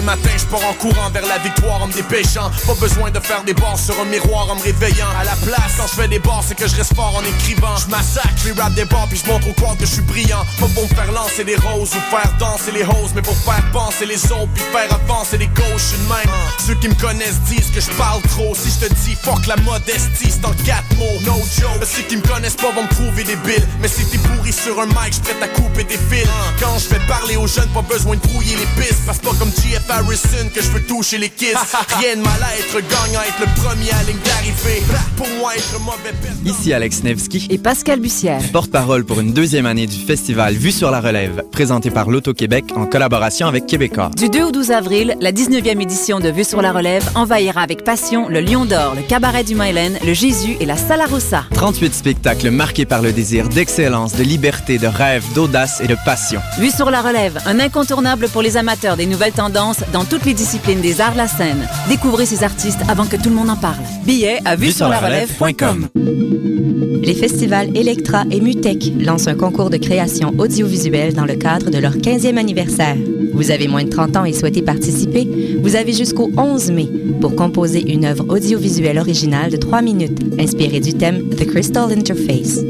les matins, je pars en courant vers la victoire en me dépêchant. Pas besoin de faire des bords sur un miroir en me réveillant. À la place, quand je fais des bords, c'est que je reste fort en écrivant. Je massacre, je rap des bords, puis je montre au quad que je suis brillant. Pas pour me faire lancer des roses ou faire danser les roses, mais pour faire penser les autres, puis faire avancer les gauches une même. Ceux qui me connaissent disent que je parle trop. Si je te dis fuck la modestie, c'est en quatre mots, no joke. Ceux qui me connaissent pas vont me trouver débile. Mais si t'es pourri sur un mic, je prête à couper tes fils. Quand je vais parler aux jeunes, pas besoin de brouiller les pistes. Parce pas comme GF Harrison que je veux toucher les kids. Rien de mal à être gagnant, être le premier à ligne d'arrivée. Pour moi, être mauvais. Ici Alex Nevsky, Et Pascal Bussière. porte-parole pour une deuxième année du festival Vue sur la relève, présenté par l'Auto-Québec en collaboration avec Québécois. Du 2 au 12 avril, la 19e édition de Vue sur la relève envahira avec passion le Lion d'Or, le Cabaret du Mylène, le Jésus et la Sala Rossa. 38 spectacles marqués par le désir d'excellence, de liberté, de rêve, d'audace et de passion. Vue sur la relève, un incontournable pour les amateurs des nouvelles tendances dans toutes les disciplines des arts de la scène. Découvrez ces artistes avant que tout le monde en parle. Billets à vue sur la relève.com. Les festivals Electra et Mutec lancent un concours de création audiovisuelle dans le cadre de leur 15e anniversaire. Vous avez moins de 30 ans et souhaitez participer? Vous avez jusqu'au 11 mai pour composer une œuvre audiovisuelle originale de 3 minutes inspirée du thème The Crystal Interface.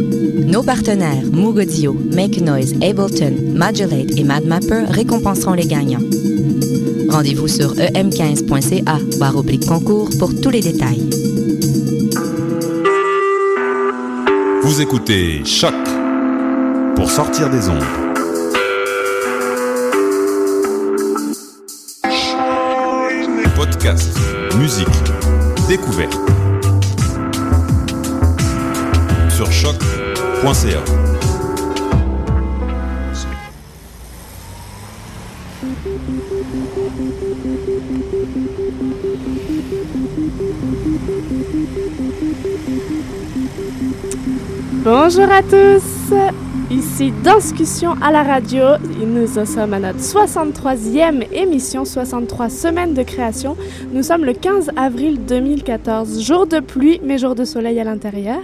Nos partenaires Moog Audio, Make Noise, Ableton, Modulate et MadMapper récompenseront les gagnants. Rendez-vous sur E em15.ca barre oblique concours pour tous les détails. Vous écoutez Choc pour sortir des ondes. Podcast, musique, découverte. Sur choc.ca. Bonjour à tous, ici Danscussion à la radio. Nous en sommes à notre 63e émission, 63 semaines de création. Nous sommes le 15 avril 2014, jour de pluie mais jour de soleil à l'intérieur.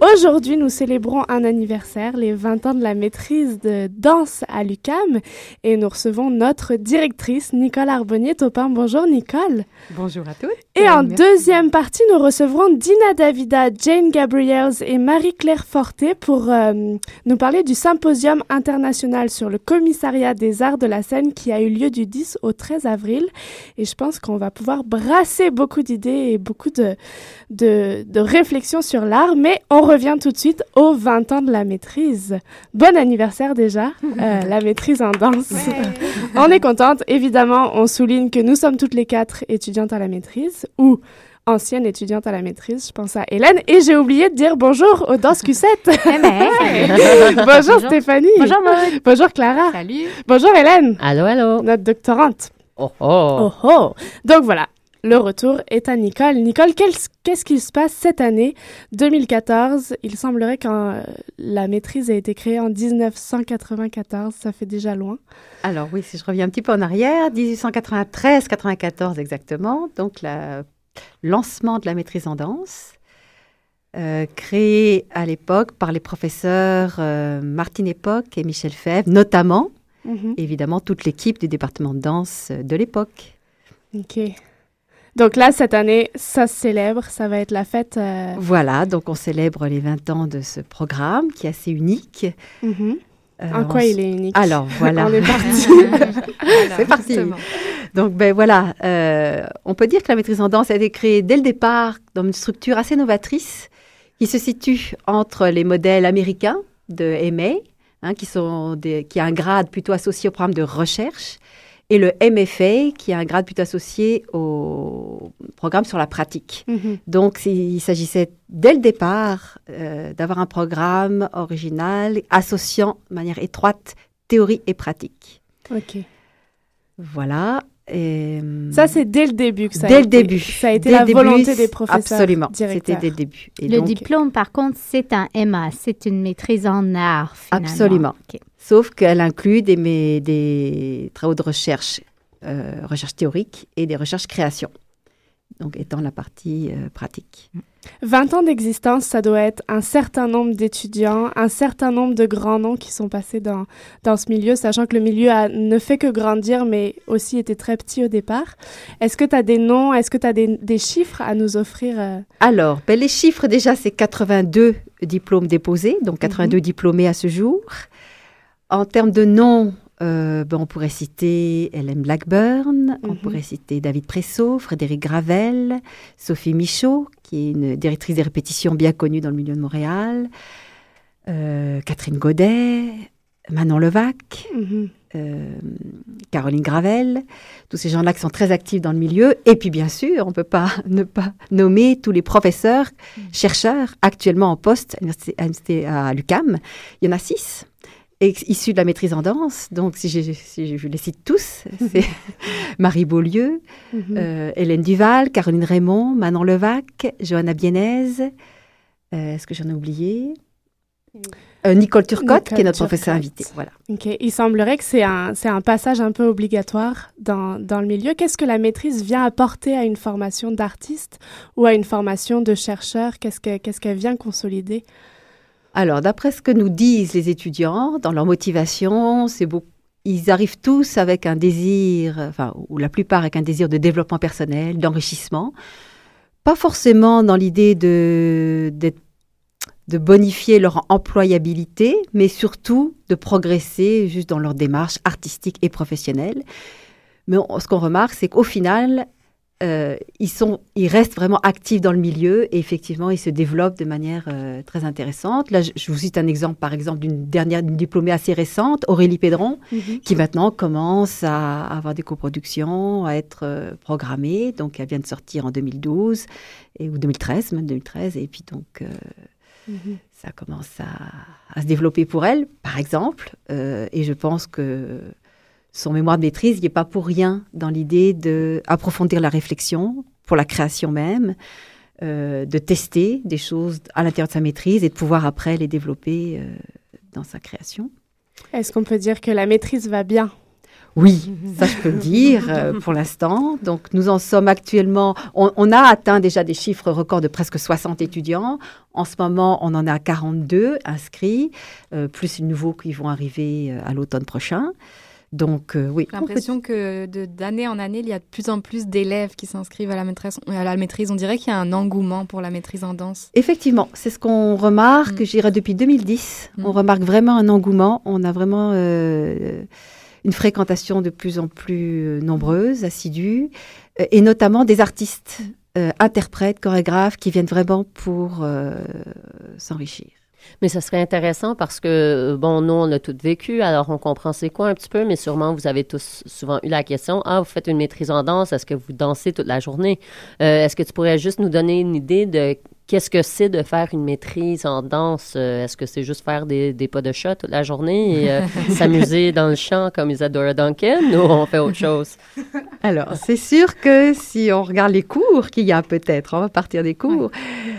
Aujourd'hui, nous célébrons un anniversaire, les 20 ans de la maîtrise de danse à l'UCAM et nous recevons notre directrice Nicole Arbonnier-Topin. Bonjour Nicole. Bonjour à tous. Et en deuxième partie, nous recevrons Dina Davida, Jane Gabriels et Marie-Claire Forté pour euh, nous parler du symposium international sur le commissariat des arts de la scène qui a eu lieu du 10 au 13 avril. Et je pense qu'on va pouvoir brasser beaucoup d'idées et beaucoup de, de, de réflexions sur l'art. Mais on revient tout de suite aux 20 ans de la maîtrise. Bon anniversaire déjà, euh, la maîtrise en danse. on est contente. Évidemment, on souligne que nous sommes toutes les quatre étudiantes à la maîtrise ou ancienne étudiante à la maîtrise, je pense à Hélène. Et j'ai oublié de dire bonjour aux danses Q7. bonjour Stéphanie. Bonjour Maud. Bonjour Clara. Salut. Bonjour Hélène, Allô, allô. notre doctorante. Oh, oh. Oh oh. Donc voilà, le retour est à Nicole. Nicole, qu'est-ce qui se passe cette année 2014 Il semblerait que euh, la maîtrise a été créée en 1994, ça fait déjà loin. Alors oui, si je reviens un petit peu en arrière, 1893-94 exactement, donc le lancement de la maîtrise en danse, euh, créé à l'époque par les professeurs euh, Martine Époque et Michel Fèvre, notamment, Mhm. évidemment, toute l'équipe du département de danse de l'époque. Ok. Donc là, cette année, ça se célèbre, ça va être la fête. euh, Voilà, donc on célèbre les 20 ans de ce programme qui est assez unique. mhm. Euh, En quoi il est unique Alors voilà. On est parti. C'est parti. Donc, ben voilà, euh, on peut dire que la maîtrise en danse a été créée dès le départ dans une structure assez novatrice qui se situe entre les modèles américains de MA, hein, qui, sont des, qui a un grade plutôt associé au programme de recherche, et le MFA, qui a un grade plutôt associé au programme sur la pratique. Mhm. Donc, il s'agissait dès le départ euh, d'avoir un programme original associant de manière étroite théorie et pratique. Ok. Voilà. Et, hum, Ça, c'est dès le début que ça a dès le été- début. Ça a été Dès la début, volonté des professeurs. Absolument. C'était dès le début. Et Le donc, diplôme, par contre, c'est un MA, c'est une maîtrise en art, finalement. Absolument. Ok. Sauf qu'elle inclut des, travaux de recherche, euh, recherche théorique et des recherches création. donc étant la partie euh, pratique. 20 ans d'existence, ça doit être un certain nombre d'étudiants, un certain nombre de grands noms qui sont passés dans, dans ce milieu, sachant que le milieu a, ne fait que grandir, mais aussi était très petit au départ. Est-ce que tu as des noms, est-ce que tu as des, des, chiffres à nous offrir euh? Alors, ben, les chiffres déjà, c'est 82 diplômes déposés, donc 82 mm -hmm. diplômés à ce jour. En termes de noms, euh, ben, on pourrait citer Hélène Blackburn, mm -hmm. on pourrait citer David Presso, Frédéric Gravel, Sophie Michaud, qui est une directrice des répétitions bien connue dans le milieu de Montréal, euh, Catherine Godet, Manon Levac, mm -hmm. euh, Caroline Gravel, tous ces gens-là qui sont très actifs dans le milieu. Et puis, bien sûr, on ne peut pas ne pas nommer tous les professeurs, -hmm. chercheurs actuellement en poste à, à l'UCAM. Il y en a six issus de la maîtrise en danse. Donc, si je, si je les cite tous, c'est Marie Beaulieu, mm -hmm. euh, Hélène Duval, Caroline Raymond, Manon Levac, Johanna Bienez. Euh, Est-ce que j'en ai oublié? Euh, Nicole Turcotte, Nicole qui est notre Turcotte. professeur invité. Voilà. Okay. Il semblerait que c'est un, un passage un peu obligatoire dans, dans le milieu. Qu'est-ce que la maîtrise vient apporter à une formation d'artiste ou à une formation de chercheur? Qu'est-ce qu'elle qu vient consolider? Alors, d'après ce que nous disent les étudiants, dans leur motivation, ils arrivent tous avec un désir, enfin, ou la plupart avec un désir de développement personnel, d'enrichissement. Pas forcément dans l'idée de, bonifier leur employabilité, mais surtout de progresser juste dans leur démarche artistique et professionnelle. Mais ce qu'on remarque, c'est qu'au final, euh, ils, sont, ils restent vraiment actifs dans le milieu et effectivement, ils se développent de manière euh, très intéressante. Là, je, je, vous cite un exemple, par exemple, d'une dernière diplômée assez récente, Aurélie Pédron, mm -hmm. qui maintenant commence à avoir des coproductions, à être euh, programmée. Donc, elle vient de sortir en 2012 et, ou 2013, même 2013. Et puis, donc, mm -hmm. ça commence à, à, se développer pour elle, par exemple. et je pense que son mémoire de maîtrise, il n'est pas pour rien dans l'idée d'approfondir la réflexion pour la création même, euh, de tester des choses à l'intérieur de sa maîtrise et de pouvoir après les développer euh, dans sa création. Est-ce qu'on peut dire que la maîtrise va bien? Oui, ça je peux le dire euh, pour l'instant. Donc nous en sommes actuellement, on, on, a atteint déjà des chiffres records de presque 60 étudiants. En ce moment, on en a 42 inscrits, euh, plus les nouveaux qui vont arriver euh, à l'automne prochain. Donc, euh, oui. J'ai l'impression que d'année en année, il y a de plus en plus d'élèves qui s'inscrivent à, la maîtrise, à la maîtrise. On dirait qu'il y a un engouement pour la maîtrise en danse. Effectivement, c'est ce qu'on remarque, mm. je dirais, depuis 2010. Mm. On remarque vraiment un engouement. On a vraiment euh, une fréquentation de plus en plus euh, nombreuse, assidue, euh, et notamment des artistes, mm. interprètes, chorégraphes qui viennent vraiment pour s'enrichir. Mais ça serait intéressant parce que, bon, nous, on a tout vécu, alors on comprend c'est quoi un petit peu, mais sûrement vous avez tous souvent eu la question, ah, vous faites une maîtrise en danse, est-ce que vous dansez toute la journée? Euh, est-ce que tu pourrais juste nous donner une idée de qu'est-ce que c'est de faire une maîtrise en danse? Euh, est-ce que c'est juste faire des, des, pas de chat toute la journée et euh, s'amuser dans le chant comme Isadora Duncan ou on fait autre chose? Alors, c'est sûr que si on regarde les cours qu'il y a peut-être, on va partir des cours, oui.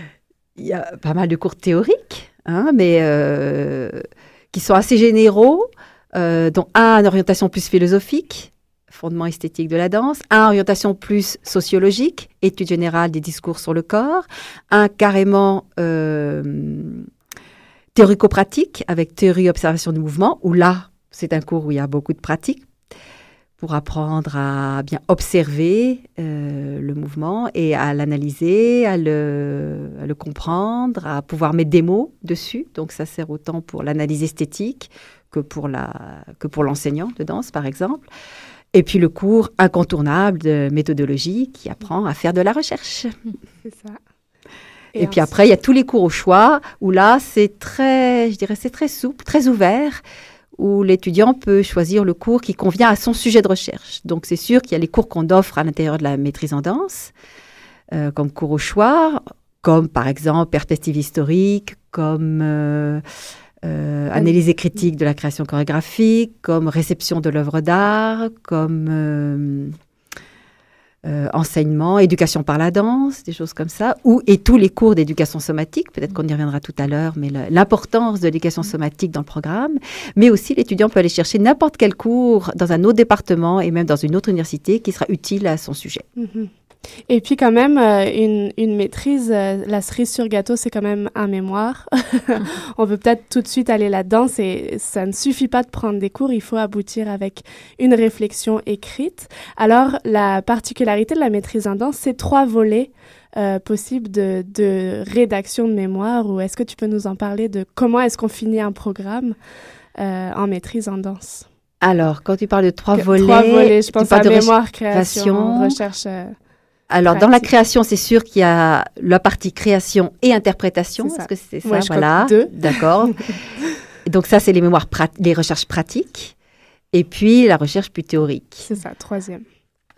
il y a pas mal de cours théoriques hein, mais euh, qui sont assez généraux, euh, dont un en orientation plus philosophique, fondement esthétique de la danse, un en orientation plus sociologique, étude générale des discours sur le corps, un carrément euh, théorico-pratique avec théorie observation du mouvement, où là, c'est un cours où il y a beaucoup de pratique, pour apprendre à bien observer euh, le mouvement et à l'analyser, à le, à le, comprendre, à pouvoir mettre des mots dessus. Donc ça sert autant pour l'analyse esthétique que pour la que pour l'enseignant de danse, par exemple. Et puis le cours incontournable de méthodologie qui apprend à faire de la recherche. C'est ça. Et, et puis après, il y a tous les cours au choix où là, c'est très, je dirais, c'est très souple, très ouvert où l'étudiant peut choisir le cours qui convient à son sujet de recherche. Donc c'est sûr qu'il y a les cours qu'on offre à l'intérieur de la maîtrise en danse, euh, comme cours au choix, comme par exemple perspective historique, comme euh, euh, analyse et critique de la création chorégraphique, comme réception de l'œuvre d'art, comme euh, enseignement, éducation par la danse, des choses comme ça, ou et tous les cours d'éducation somatique, peut-être qu'on y reviendra tout à l'heure, mais l'importance de l'éducation somatique dans le programme, mais aussi l'étudiant peut aller chercher n'importe quel cours dans un autre département et même dans une autre université qui sera utile à son sujet. Mm -hmm. Et puis quand même, euh, une, une, maîtrise, euh, la cerise sur gâteau, c'est quand même un mémoire. On peut peut-être tout de suite aller là-dedans. Ça ne suffit pas de prendre des cours, il faut aboutir avec une réflexion écrite. Alors, la particularité de la maîtrise en danse, c'est trois volets euh, possibles de, de, rédaction de mémoire. Ou est-ce que tu peux nous en parler de comment est-ce qu'on finit un programme en maîtrise en danse? Alors, quand tu parles de trois volets, trois volets, je pense à mémoire, création, recherche. Alors, dans la création, c'est sûr qu'il y a la partie création et interprétation. Est-ce que c'est ça? Voilà. D'accord. Donc, ça, c'est les mémoires, les recherches pratiques. Et puis, la recherche plus théorique. C'est ça, troisième.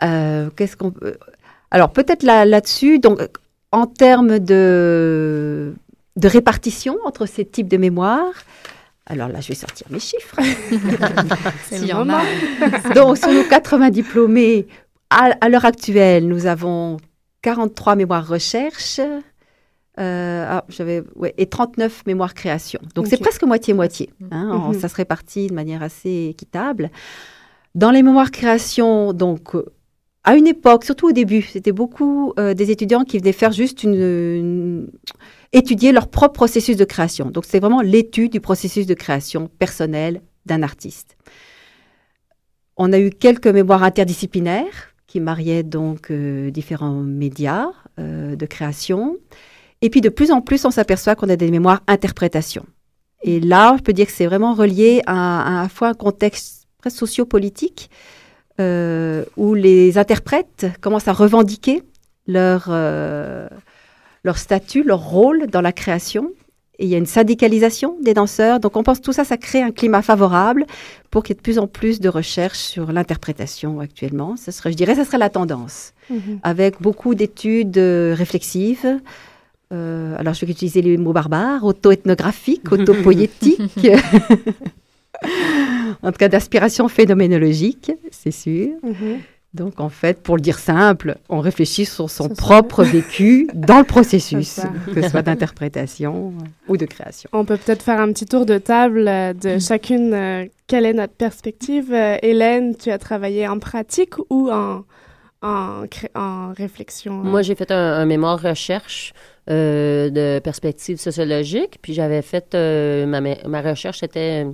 Euh, qu'est-ce qu'on peut... Alors, peut-être là, là-dessus, donc, en termes de, de répartition entre ces types de mémoires, alors là, je vais sortir mes chiffres. S'il y en a. Donc, sur nos 80 diplômés, à, l'heure actuelle, nous avons 43 mémoires recherche. Euh, ah, j'avais et 39 mémoires création. Donc c'est presque moitié-moitié. Hein, mhm. Ça se répartit de manière assez équitable. Dans les mémoires création, donc euh, à une époque, surtout au début, c'était beaucoup euh, des étudiants qui venaient faire juste une, étudier leur propre processus de création. Donc c'est vraiment l'étude du processus de création personnel d'un artiste. On a eu quelques mémoires interdisciplinaires qui mariait donc euh, différents médias euh, de création. Et puis de plus en plus, on s'aperçoit qu'on a des mémoires interprétation. Et là, je peux dire que c'est vraiment relié à, à, la fois un contexte presque sociopolitique euh, où les interprètes commencent à revendiquer leur, leur statut, leur rôle dans la création il y a une syndicalisation des danseurs. Donc on pense que tout ça, ça crée un climat favorable pour qu'il y ait de plus en plus de recherches sur l'interprétation actuellement. Ce serait, je dirais, ce serait la tendance, mhm. avec beaucoup d'études euh, réflexives. Euh, alors je vais utiliser les mots barbares, auto-ethnographiques, auto-poétiques. en tout cas d'aspiration phénoménologique, c'est sûr. Mhm. Donc, en fait, pour le dire simple, on réfléchit sur son propre vécu dans le processus, que ce soit d'interprétation ou de création. On peut peut-être faire un petit tour de table euh, de mm. chacune. Euh, quelle est notre perspective euh, Hélène, tu as travaillé en pratique ou en, en, en réflexion? Moi, j'ai fait un, mémoire recherche de perspective sociologique, puis j'avais fait ma, ma recherche, c'était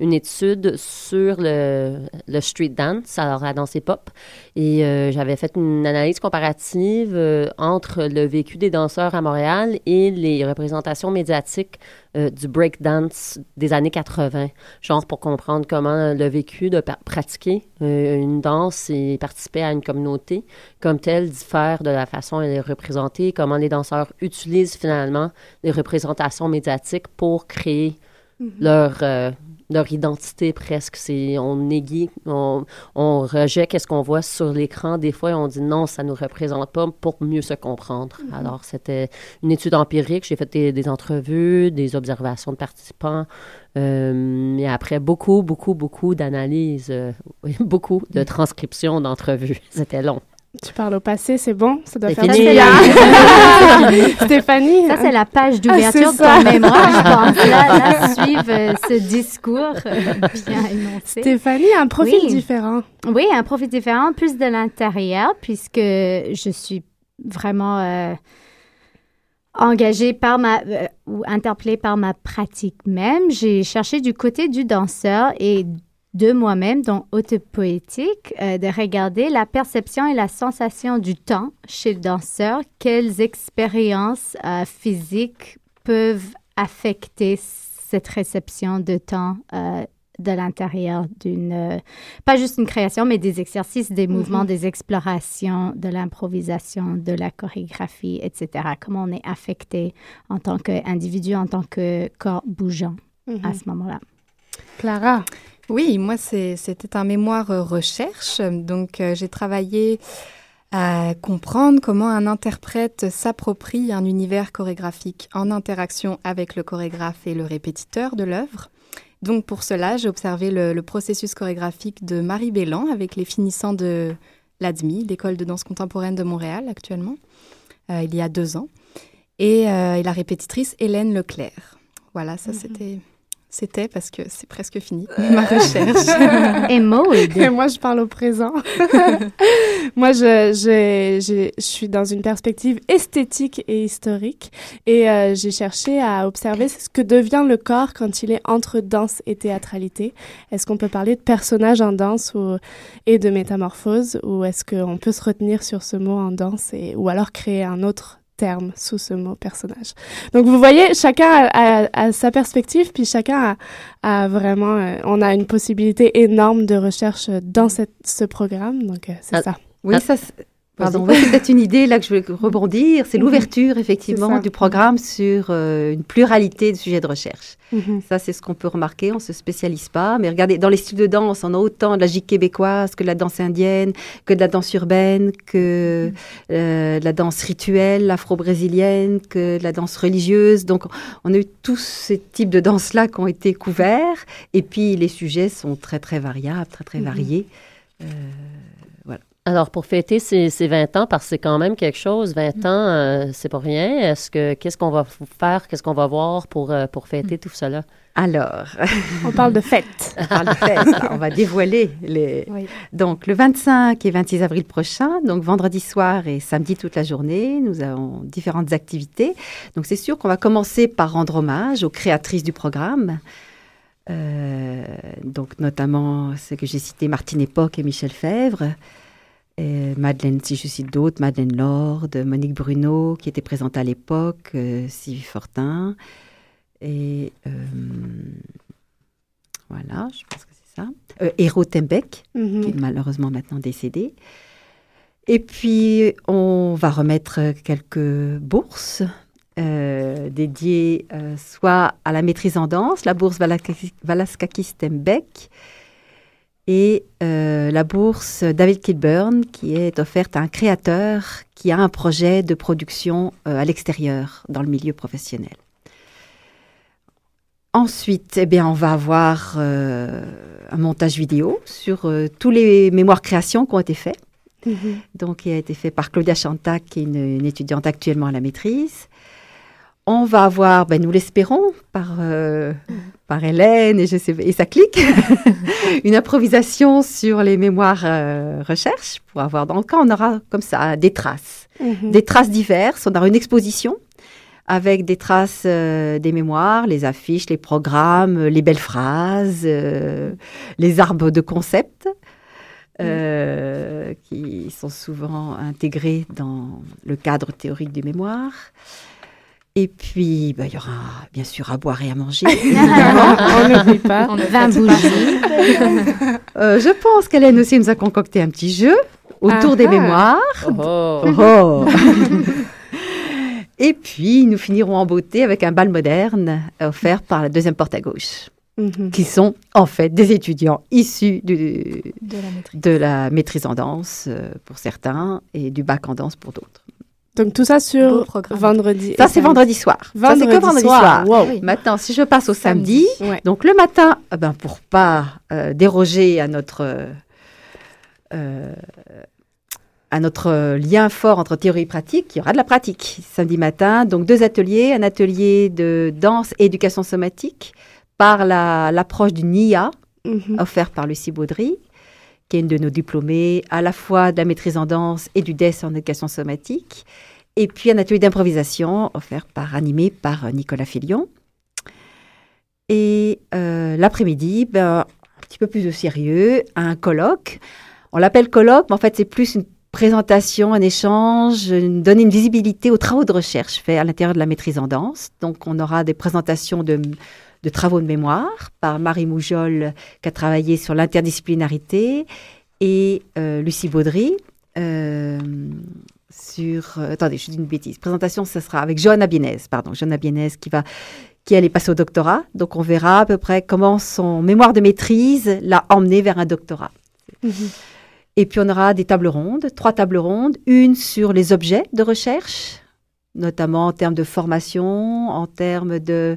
une étude sur le, le street dance, alors la danse hip-hop. Et euh, j'avais fait une analyse comparative euh, entre le vécu des danseurs à Montréal et les représentations médiatiques euh, du breakdance des années 80. Genre pour comprendre comment le vécu de pratiquer une danse et participer à une communauté comme telle diffère de la façon elle est représentée, comment les danseurs utilisent finalement les représentations médiatiques pour créer mm-hmm. leur leur identité presque. C'est, on négue, on, on rejette ce qu'on voit sur l'écran des fois et on dit non, ça ne nous représente pas pour mieux se comprendre. Mm-hmm. Alors, c'était une étude empirique. J'ai fait des, entrevues, des observations de participants. Euh, et après, beaucoup, beaucoup, beaucoup d'analyses, euh, beaucoup de transcriptions d'entrevues. C'était long. Tu parles au passé, c'est bon Ça doit faire fini. Stéphanie. Ça, c'est la page d'ouverture ah, de ton mémoire, je pense. Là, là suivre euh, ce discours euh, bien énoncé. Stéphanie a un profil différent. Oui, un profil différent, plus de l'intérieur, puisque je suis vraiment euh, engagée par ma, ou interpellée par ma pratique même. J'ai cherché du côté du danseur et de moi-même, donc autopoétique, euh, de regarder la perception et la sensation du temps chez le danseur, quelles expériences euh, physiques peuvent affecter cette réception de temps euh, de l'intérieur d'une, pas juste une création, mais des exercices, des mouvements, mm-hmm. des explorations, de l'improvisation, de la chorégraphie, etc. Comment on est affecté en tant qu'individu, en tant que corps bougeant à mm-hmm. ce moment-là? Clara, oui, moi, c'était un mémoire euh, recherche. Donc, euh, j'ai travaillé à comprendre comment un interprète s'approprie un univers chorégraphique en interaction avec le chorégraphe et le répétiteur de l'œuvre. Donc, pour cela, j'ai observé le, processus chorégraphique de Marie Bélan avec les finissants de l'ADMI, l'école de danse contemporaine de Montréal actuellement, euh, il y a deux ans, et, la répétitrice Hélène Leclerc. Voilà, ça, mhm. c'était c'était parce que c'est presque fini, ma recherche. Et. Et moi, je parle au présent. moi, je, je, je, je, suis dans une perspective esthétique et historique. Et euh, j'ai cherché à observer ce que devient le corps quand il est entre danse et théâtralité. Est-ce qu'on peut parler de personnage en danse ou, et de métamorphose Ou est-ce qu'on peut se retenir sur ce mot en danse et, ou alors créer un autre terme sous ce mot personnage. Donc vous voyez, chacun a, sa perspective, puis chacun a, vraiment, euh, on a une possibilité énorme de recherche dans cette, ce programme, donc euh, c'est ah, ça. Oui, ah, ça, Pardon, c'est peut-être une idée là que je veux rebondir. C'est l'ouverture effectivement du programme sur euh, une pluralité de sujets de recherche. Mhm. Ça, c'est ce qu'on peut remarquer. On se spécialise pas, mais regardez, dans les styles de danse, on a autant de la gigue québécoise que de la danse indienne, que de la danse urbaine, que mhm. euh, de la danse rituelle, afro-brésilienne, que de la danse religieuse. Donc, on a eu tous ces types de danses là qui ont été couverts. Et puis, les sujets sont très très variables, très très variés. Euh, alors, pour fêter ces, 20 ans, parce que c'est quand même quelque chose, 20 ans, euh, c'est pas rien. Est-ce que qu'est-ce qu'on va faire, qu'est-ce qu'on va voir pour, euh, pour fêter tout cela? Alors, on parle de fête. on parle de fête. on va dévoiler les. Donc, le 25 et 26 avril prochain, donc vendredi soir et samedi toute la journée, nous avons différentes activités. Donc, c'est sûr qu'on va commencer par rendre hommage aux créatrices du programme. Euh, donc, notamment ce que j'ai cité, Martine Époque et Michel Fèvre. Madeleine, si je cite d'autres, Madeleine Lord, Monique Bruno, qui était présente à l'époque, euh, Sylvie Fortin. Et euh, voilà, je pense que c'est ça. Euh, Héro Tembeck, mhm. qui est malheureusement maintenant décédé. Et puis, on va remettre quelques bourses dédiées soit à la maîtrise en danse, la bourse Valaskakis Tembeck, et euh, la bourse David Kilburn qui est offerte à un créateur qui a un projet de production euh, à l'extérieur dans le milieu professionnel. Ensuite, eh bien, on va avoir euh, un montage vidéo sur tous les mémoires créations qui ont été faits. Mm-hmm. Donc, qui a été fait par Claudia Chantac, qui est une étudiante actuellement à la maîtrise. On va avoir, ben, nous l'espérons, par, euh, par Hélène et, je sais, et sa clique, une improvisation sur les mémoires euh, recherche pour avoir, dans le cas, on aura comme ça des traces, mhm. des traces diverses. On aura une exposition avec des traces euh, des mémoires, les affiches, les programmes, les belles phrases, les arbres de concept. Mhm. qui sont souvent intégrés dans le cadre théorique des mémoires. Et puis, bah, il y aura bien sûr à boire et à manger. on n'oublie pas. On vin bougie. euh, je pense qu'Hélène aussi nous a concocté un petit jeu autour des ah. mémoires. Oh. Oh. et puis, nous finirons en beauté avec un bal moderne offert par la deuxième porte à gauche. Mhm. qui sont en fait des étudiants issus du, de, la de, la maîtrise en danse euh, pour certains et du bac en danse pour d'autres. Donc tout ça sur vendredi. Ça c'est vendredi soir. ça c'est que vendredi soir. Maintenant, si je passe au samedi, donc le matin, eh ben pour pas euh, déroger à notre euh, à notre lien fort entre théorie et pratique, il y aura de la pratique samedi matin. Donc deux ateliers, un atelier de danse et éducation somatique par l'approche du NIA mhm. offert par Lucie Baudry qui est une de nos diplômés, à la fois de la maîtrise en danse et du DES en éducation somatique. Et puis un atelier d'improvisation offert par, animé par Nicolas Filion. Et euh, l'après-midi, ben, un petit peu plus de sérieux, un colloque. On l'appelle colloque, mais en fait c'est plus une présentation, un échange, donner une visibilité aux travaux de recherche faits à l'intérieur de la maîtrise en danse. Donc on aura des présentations de de travaux de mémoire par Marie Moujol, qui a travaillé sur l'interdisciplinarité, et euh, Lucie Baudry. Euh, sur. Euh, attendez, je dis une bêtise. Présentation, ce sera avec Johanna Bienez, pardon, Johanna Bienez qui va qui allait passer au doctorat. Donc, on verra à peu près comment son mémoire de maîtrise l'a emmené vers un doctorat. Mhm. Et puis, on aura des tables rondes, trois tables rondes, une sur les objets de recherche, notamment en termes de formation, en termes de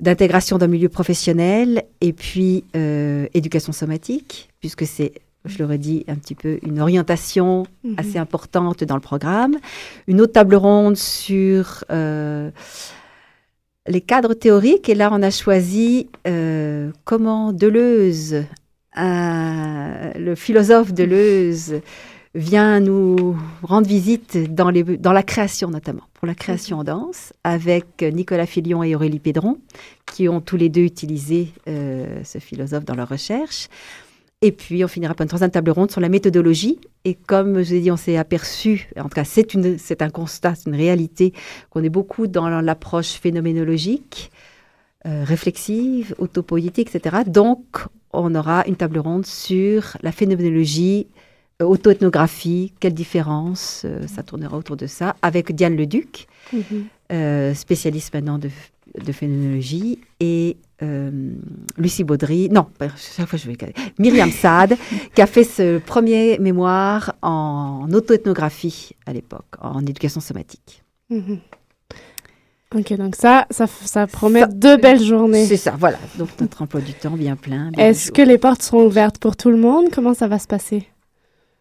d'intégration dans le milieu professionnel et puis euh, éducation somatique, puisque c'est, je l'aurais dit, un petit peu une orientation mhm. assez importante dans le programme. Une autre table ronde sur euh, les cadres théoriques. Et là, on a choisi euh, comment Deleuze, le philosophe Deleuze, vient nous rendre visite dans, les, dans la création notamment, pour la création en danse, avec Nicolas Filion et Aurélie Pédron, qui ont tous les deux utilisé euh, ce philosophe dans leur recherche. Et puis, on finira par une troisième table ronde sur la méthodologie. Et comme je vous ai dit, on s'est aperçu, en tout cas, c'est, un constat, c'est une réalité, qu'on est beaucoup dans l'approche phénoménologique, euh, réflexive, autopoétique, etc. Donc, on aura une table ronde sur la phénoménologie, auto-ethnographie, quelle différence, euh, ça tournera autour de ça, avec Diane Leduc, mm spécialiste maintenant de, de phénoménologie, et euh, Lucie Baudry, non, chaque fois je vais Myriam Saad, qui a fait ce premier mémoire en auto-ethnographie à l'époque, en éducation somatique. Mhm. Ok, donc ça, ça, ça promet deux belles journées. C'est ça, voilà. Donc notre emploi du temps bien plein. Est-ce que les portes seront ouvertes pour tout le monde? Comment ça va se passer?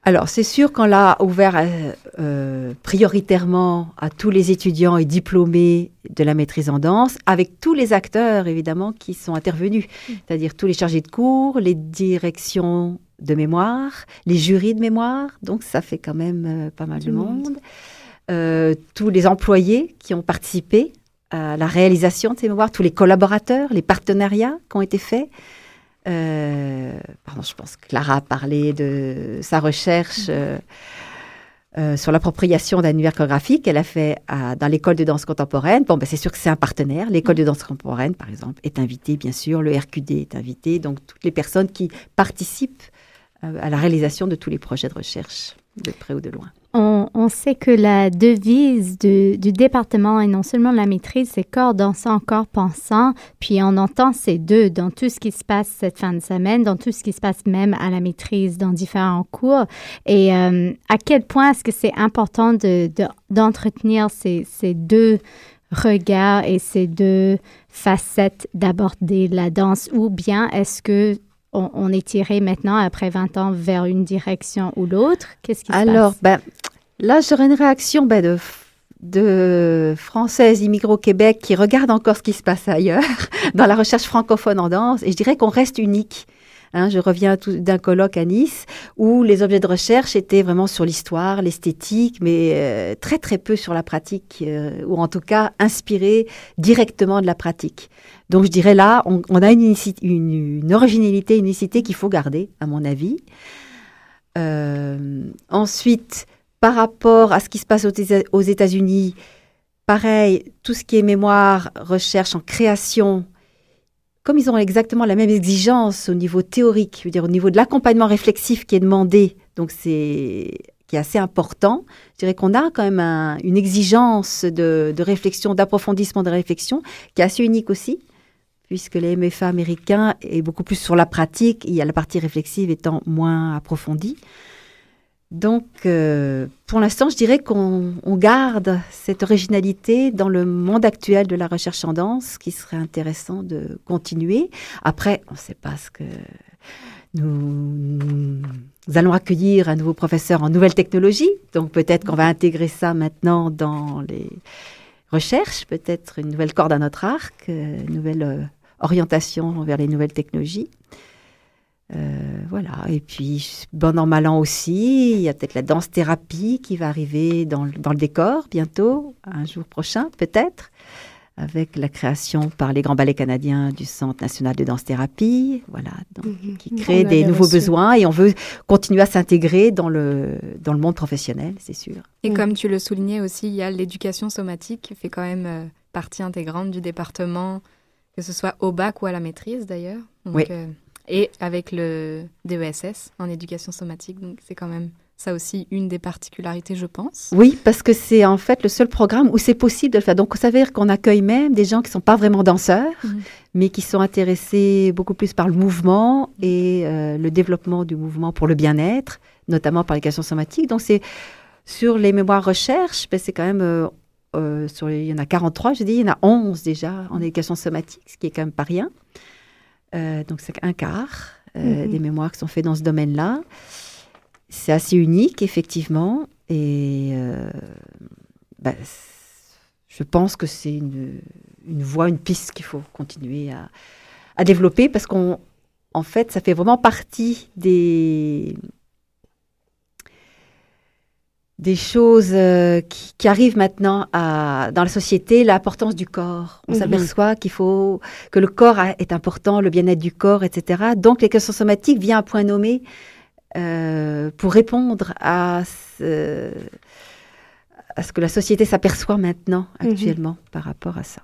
Alors, c'est sûr qu'on l'a ouvert euh, euh, prioritairement à tous les étudiants et diplômés de la maîtrise en danse, avec tous les acteurs, évidemment, qui sont intervenus, mm. c'est-à-dire tous les chargés de cours, les directions de mémoire, les jurys de mémoire, donc ça fait quand même euh, pas mal de monde. tous les employés qui ont participé à la réalisation de ces mémoires, tous les collaborateurs, les partenariats qui ont été faits. Euh, pardon, je pense que Clara a parlé de sa recherche euh, euh, sur l'appropriation d'un univers chorégraphique qu'elle a fait dans l'école de danse contemporaine. Bon, ben, c'est sûr que c'est un partenaire. L'école de danse contemporaine, par exemple, est invitée, bien sûr. Le RQD est invité. Donc, toutes les personnes qui participent à la réalisation de tous les projets de recherche, de près ou de loin. On, sait que la devise du, département et non seulement la maîtrise, c'est corps dansant, corps pensant. Puis on entend ces deux dans tout ce qui se passe cette fin de semaine, dans tout ce qui se passe même à la maîtrise, dans différents cours. Et euh, à quel point est-ce que c'est important d'entretenir de, ces, ces deux regards et ces deux facettes d'aborder la danse? Ou bien est-ce que on, est tiré maintenant, après 20 ans, vers une direction ou l'autre Qu'est-ce qui se Alors, passe? ben, là, j'aurais une réaction ben, de, de Françaises immigrées au Québec qui regardent encore ce qui se passe ailleurs, dans la recherche francophone en danse, et je dirais qu'on reste unique. Hein, je reviens d'un colloque à Nice où les objets de recherche étaient vraiment sur l'histoire, l'esthétique, mais euh, très très peu sur la pratique, euh, ou en tout cas inspirés directement de la pratique. Donc je dirais là, on, a une, originalité, une unicité qu'il faut garder, à mon avis. Euh, ensuite, par rapport à ce qui se passe aux États-Unis, pareil, tout ce qui est mémoire, recherche en création, comme ils ont exactement la même exigence au niveau théorique, je veux dire au niveau de l'accompagnement réflexif qui est demandé, donc c'est qui est assez important. Je dirais qu'on a quand même une exigence de, de réflexion, d'approfondissement de réflexion qui est assez unique aussi puisque les MFA américains est beaucoup plus sur la pratique, il y a la partie réflexive étant moins approfondie. Donc, euh, pour l'instant, je dirais qu'on garde cette originalité dans le monde actuel de la recherche en danse, qui serait intéressant de continuer. Après, on ne sait pas ce que nous, allons accueillir un nouveau professeur en nouvelles technologies, donc peut-être qu'on va intégrer ça maintenant dans les recherches, peut-être une nouvelle corde à notre arc, euh, une nouvelle euh, orientation vers les nouvelles technologies. Euh, voilà. Et puis, bon an, mal an aussi, il y a peut-être la danse-thérapie qui va arriver dans, dans, le décor bientôt, un jour prochain peut-être, avec la création par les grands ballets canadiens du Centre national de danse-thérapie, voilà, donc, mhm. qui crée des nouveaux besoins et on veut continuer à s'intégrer dans le, dans le monde professionnel, c'est sûr. Et comme tu le soulignais aussi, il y a l'éducation somatique qui fait quand même euh, partie intégrante du département que ce soit au bac ou à la maîtrise d'ailleurs. Oui. Euh, et avec le DESS en éducation somatique. Donc c'est quand même ça aussi une des particularités, je pense. Oui, parce que c'est en fait le seul programme où c'est possible de le faire. Donc ça veut dire qu'on accueille même des gens qui ne sont pas vraiment danseurs, mhm. mais qui sont intéressés beaucoup plus par le mouvement et euh, le développement du mouvement pour le bien-être, notamment par l'éducation somatique. Donc c'est sur les mémoires recherche, ben, c'est quand même euh, euh, sur il y en a 43, je dis, il y en a 11 déjà en éducation somatique, ce qui est quand même pas rien. Euh, donc c'est un quart euh, mhm. des mémoires qui sont faites dans ce domaine-là. C'est assez unique, effectivement. Et bah, je pense que c'est une, une voie, une piste qu'il faut continuer à, à développer parce qu'en en fait, ça fait vraiment partie des, des choses euh, qui, qui, arrivent maintenant à, dans la société, l'importance du corps. On -hmm. s'aperçoit qu'il faut que le corps est important, le bien-être du corps, etc. Donc, les questions somatiques viennent à point nommé euh, pour répondre à ce, à ce que la société s'aperçoit maintenant, actuellement, mm -hmm. par rapport à ça.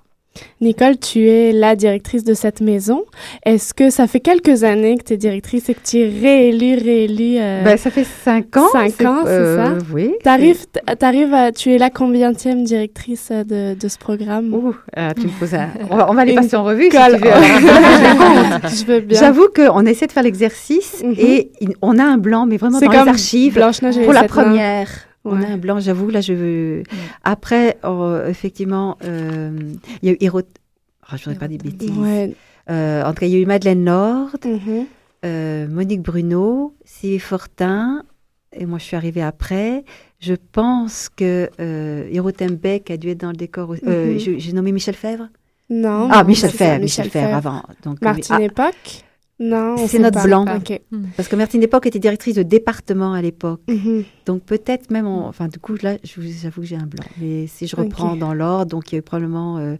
Nicole, tu es la directrice de cette maison. Est-ce que ça fait quelques années que tu es directrice et que tu es réélue, réélue euh... ben, Ça fait cinq ans. Cinq ans, c'est euh, ça? Oui. T'arrives, t'arrives à, tu es la combienième directrice de, de ce programme? Ouh, euh, tu me poses un... on, va, on va les passer en revue colle. si tu veux. Je veux bien. J'avoue qu'on essaie de faire l'exercice mm -hmm. et on a un blanc, mais vraiment dans les archives pour la première. On a un blanc, j'avoue, là, je veux... Après, oh, effectivement, euh, il y a eu Hiro... Oh, je ne voudrais pas des bêtises. Euh, en tout cas, il y a eu Madeleine Nord, mm -hmm. euh, Monique Bruno, Sylvie Fortin, et moi, je suis arrivée après. Je pense que euh, Hiro Tembeck a dû être dans le décor. Mm -hmm. J'ai nommé Michel Fèvre Non. Ah, Michel Fèvre, Michel, Fèvre, avant. Donc, Martine ah, Époque non, c'est notre pas. blanc. Okay. Parce que Martine Époque était directrice de département à l'époque. Mm -hmm. Donc peut-être même, en, enfin du coup là, j'avoue que j'ai un blanc. Mais si je reprends okay. dans l'ordre, donc il y a eu probablement euh,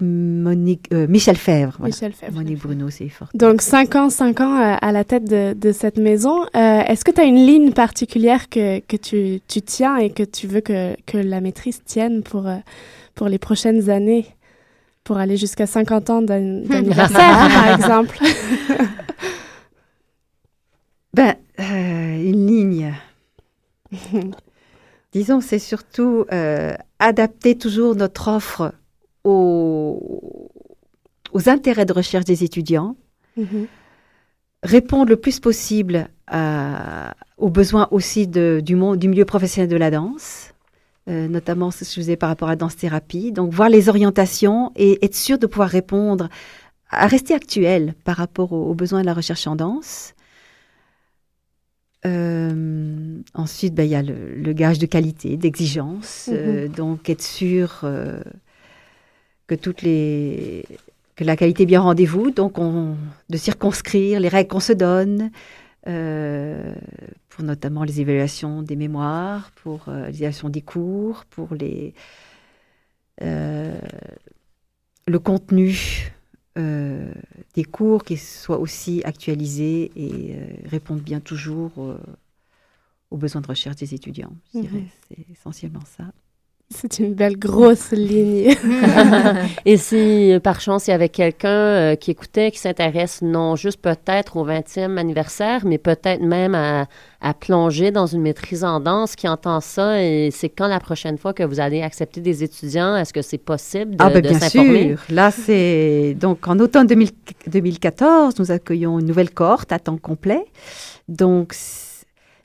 Monique, euh, Michel Fèvre. Voilà. Michel Fèvre. Monique Bruno, c'est fort. Donc 5 ans, 5 ans euh, à la tête de, de cette maison. Est-ce que tu as une ligne particulière que, que tu, tu, tiens et que tu veux que, que la maîtrise tienne pour, pour les prochaines années? Pour aller jusqu'à 50 ans d'anniversaire, par exemple Ben, euh, une ligne. Disons, c'est surtout euh, adapter toujours notre offre aux, aux, intérêts de recherche des étudiants, mm -hmm. répondre le plus possible à, aux besoins aussi de, du, monde, du milieu professionnel de la danse, euh, notamment ce que je faisais par rapport à la danse-thérapie. Donc, voir les orientations et être sûr de pouvoir répondre, à rester actuel par rapport aux, aux besoins de la recherche en danse. Euh, ensuite, ben, il y a le, le, gage de qualité, d'exigence. Euh, donc, être sûr euh, que toutes les que la qualité est bien rendez-vous. Donc, on, de circonscrire les règles qu'on se donne. Pour notamment les évaluations des mémoires, pour euh, l'évaluation des cours, pour les, euh, le contenu euh, des cours qui soit aussi actualisé et répondent bien toujours aux besoins de recherche des étudiants. Je dirais, -hmm. c'est essentiellement ça. C'est une belle grosse ligne. Et si, par chance, il y avait quelqu'un euh, qui écoutait, qui s'intéresse non juste peut-être au 20e anniversaire, mais peut-être même à, à, plonger dans une maîtrise en danse, qui entend ça, et c'est quand la prochaine fois que vous allez accepter des étudiants? Est-ce que c'est possible de, ah ben, de bien sûr. Là, c'est... Donc, en automne 2000, 2014, nous accueillons une nouvelle cohorte à temps complet. Donc,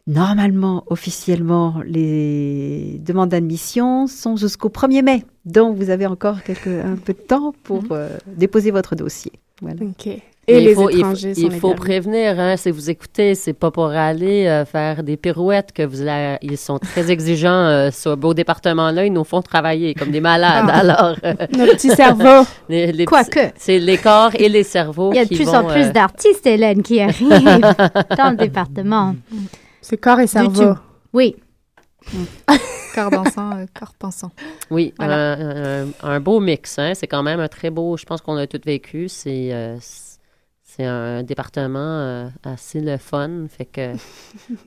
Normalement, officiellement, les demandes d'admission sont jusqu'au 1er mai. Donc, vous avez encore quelques, un peu de temps pour euh, déposer votre dossier. Voilà. OK. Et, les faut, étrangers il, il faut prévenir, hein, si vous écoutez, c'est pas pour aller euh, faire des pirouettes que vous la, ils sont très exigeants euh, ce beau département-là, ils nous font travailler comme des malades. Ah. Alors, euh, nos petits cerveaux. Les, les Quoique. C'est les corps et les cerveaux. Il y a de plus vont, en plus d'artistes, Hélène, qui arrivent dans le département. C'est corps et cerveau. Oui. corps dansant, euh, corps pensant. Oui, voilà. un, un, un, beau mix. Hein? C'est quand même un très beau, je pense qu'on a tout vécu. C'est euh, c'est un département euh, assez le fun. Fait que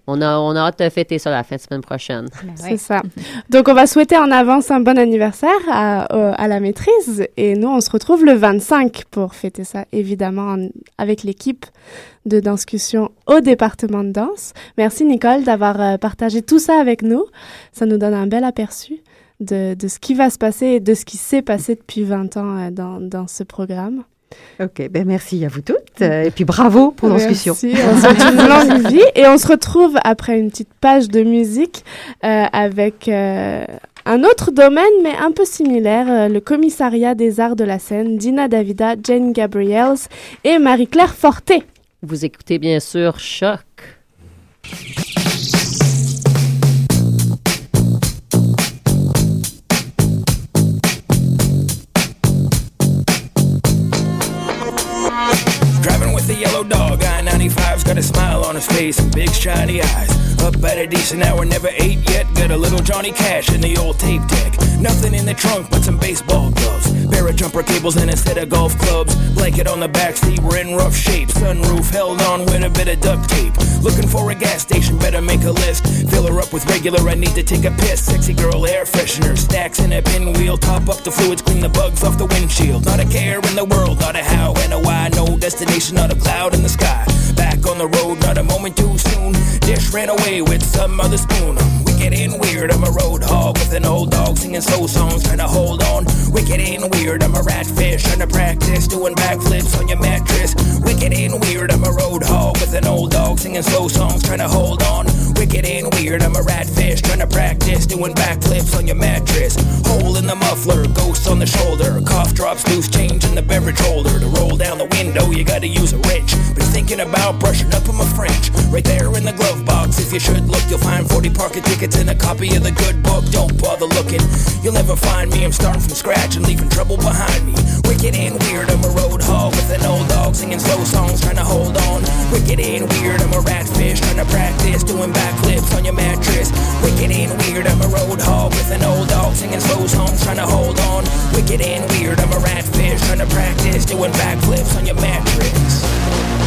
on a, on a hâte de fêter ça la fin de semaine prochaine. Ben c'est ça. Donc, on va souhaiter en avance un bon anniversaire à, à, la maîtrise. Et nous, on se retrouve le 25 pour fêter ça, évidemment, en, avec l'équipe de Danscussion au département de danse. Merci, Nicole, d'avoir euh, partagé tout ça avec nous. Ça nous donne un bel aperçu de, de ce qui va se passer et de ce qui s'est passé depuis 20 ans euh, dans, dans ce programme. Ok, ben merci à vous toutes euh, et puis bravo pour merci. discussion. On longue vie et on se retrouve après une petite page de musique euh, avec euh, un autre domaine mais un peu similaire, euh, le commissariat des arts de la scène, Dina Davida, Jane Gabriels et Marie-Claire Forté. Vous écoutez bien sûr Choc. yellow dog got a smile on his face and big shiny eyes. Up at a decent hour, never ate yet. Got a little Johnny Cash in the old tape deck. Nothing in the trunk but some baseball gloves. Pair of jumper cables and a set of golf clubs. Blanket on the back seat, we're in rough shape. Sunroof held on with a bit of duct tape. Looking for a gas station, better make a list. Fill her up with regular, I need to take a piss. Sexy girl, air freshener, stacks in a pinwheel. Top up the fluids, clean the bugs off the windshield. Not a care in the world, not a how and a why. No destination, not a cloud in the sky. Back on the road, not a moment too soon. Dish ran away with some other spoon. I'm wicked and weird, I'm a road hog with an old dog singing slow songs, trying to hold on. Wicked and weird, I'm a rat fish, trying to practice doing backflips on your mattress. Wicked and weird, I'm a road hog with an old dog singing slow songs, trying to hold on. Wicked and weird, I'm a rat fish, trying to practice doing backflips on your mattress. Hole in the muffler, ghost on the shoulder, cough drops, loose change in the beverage holder. To roll down the window, you gotta use a wrench. Been thinking about brushing up on my French, right there in the glove box. If you should look, you'll find 40 parking tickets and a copy of the good book. Don't bother looking, you'll never find me. I'm starting from scratch and leaving trouble behind me. Wicked and weird, I'm a road hog with an old dog singing slow songs, trying to hold on. Wicked and weird, I'm a rat fish, trying to practice doing backflips on your mattress. Wicked and weird, I'm a road hog with an old dog singing slow songs, trying to hold on. Wicked and weird, I'm a rat fish, trying to practice doing backflips on your mattress.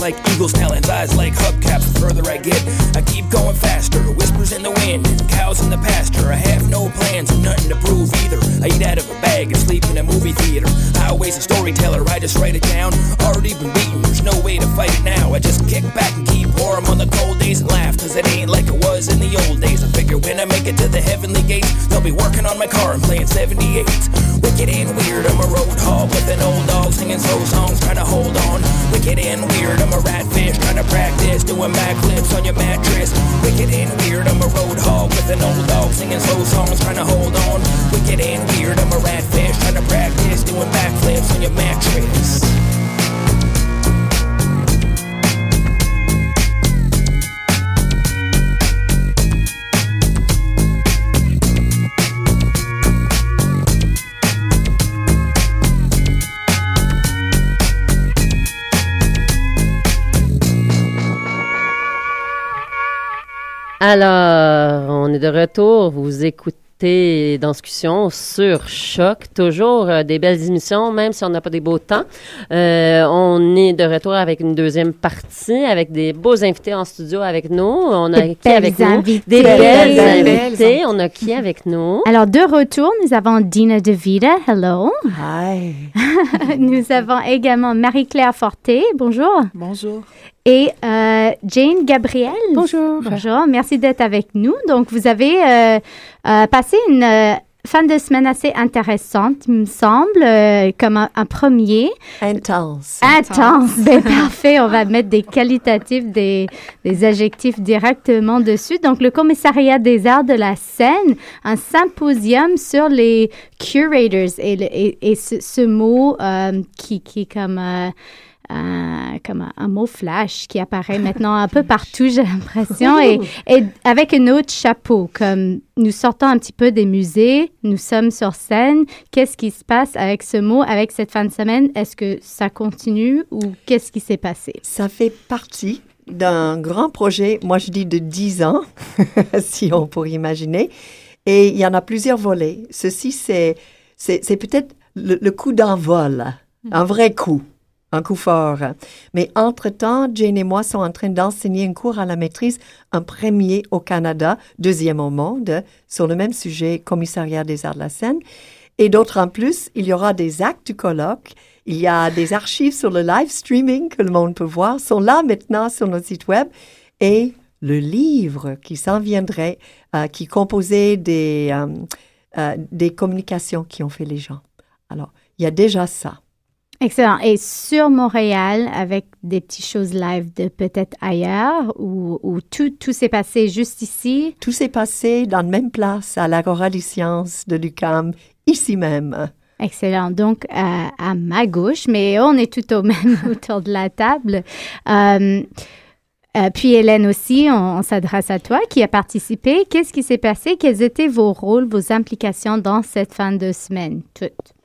Like eagles' talons, eyes like hubcaps. The further I get, I keep going faster. Whispers in the wind, and cows in the pasture. I have no plans and nothing to prove either. I eat out of a bag and sleep in a movie theater. I always a storyteller, I just write it down. Already been beaten, there's no way to fight it now. I just kick back and keep warm on the cold days and laugh, cause it ain't like it was in the old days. I figure when I make it to the heavenly gates, they'll be working on my car and playing 78s. Wicked and weird, I'm a road hog with an old dog singing slow songs, trying to hold on. Wicked and weird, I'm a rat fish, trying to practice doing backflips on your mattress. Wicked and weird, I'm a road hog with an old dog singing slow songs, trying to hold on. Wicked and weird, I'm a rat fish, trying to practice doing backflips on your mattress. Alors, on est de retour. Vous écoutez dans discussion sur Choc. Toujours euh, des belles émissions, même si on n'a pas des beaux temps. Euh, on est de retour avec une deuxième partie, avec des beaux invités en studio avec nous. On a Des qui avec belles nous? invités. Des belles, invités. On a qui avec nous? Alors, de retour, nous avons Dina DeVita. Hello. Hi. nous avons également Marie-Claire Forté. Bonjour. Bonjour. Et euh, Jane Gabriel. Bonjour. Bonjour. Merci d'être avec nous. Donc, vous avez euh, euh, passé une euh, fin de semaine assez intéressante, il me semble, euh, comme un, un premier. Intense. Intense. Ben, parfait. On va mettre des qualitatifs, des, des adjectifs directement dessus. Donc, le commissariat des arts de la scène, un symposium sur les curators et, le- et, et ce, ce mot euh, qui, qui est comme... un- comme un, un mot flash qui apparaît maintenant un peu partout, j'ai l'impression, et, et avec un autre chapeau, comme nous sortons un petit peu des musées, nous sommes sur scène, qu'est-ce qui se passe avec ce mot, avec cette fin de semaine? Est-ce que ça continue ou qu'est-ce qui s'est passé? Ça fait partie d'un grand projet, moi je dis de 10 ans, si on pourrait imaginer. Et il y en a plusieurs volets. Ceci, c'est, peut-être le, le coup d'envol, un vrai coup. Un coup fort. Mais entre-temps, Jane et moi sommes en train d'enseigner un cours à la maîtrise, un premier au Canada, deuxième au monde, sur le même sujet, commissariat des arts de la scène. Et d'autres en plus, il y aura des actes du colloque. Il y a des archives sur le live streaming que le monde peut voir, sont là maintenant sur notre site web. Et le livre qui s'en viendrait, euh, qui composait des, euh, euh, des communications qui ont fait les gens. Alors, il y a déjà ça. Excellent. Et sur Montréal, avec des petites choses live de peut-être ailleurs, ou, ou tout, tout s'est passé juste ici? Tout s'est passé dans la même place, à l'Agora des sciences de l'UQAM, ici même. Excellent. Donc, à, à ma gauche, mais on est tout au même autour de la table. Euh, euh, puis Hélène aussi, on, on s'adresse à toi qui a participé. Qu'est-ce qui s'est passé? Quels étaient vos rôles, vos implications dans cette fin de semaine? Toutes?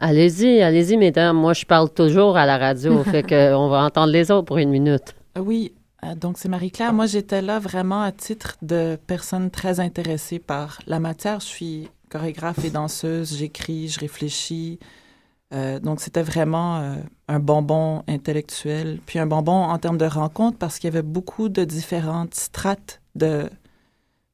Allez-y, allez-y, mesdames. Moi, je parle toujours à la radio, fait qu'on va entendre les autres pour une minute. Euh, Oui, euh, donc c'est Marie-Claire. Moi, j'étais là vraiment à titre de personne très intéressée par la matière. Je suis chorégraphe et danseuse, j'écris, je réfléchis. Euh, donc, c'était vraiment euh, un bonbon intellectuel, puis un bonbon en termes de rencontres parce qu'il y avait beaucoup de différentes strates de,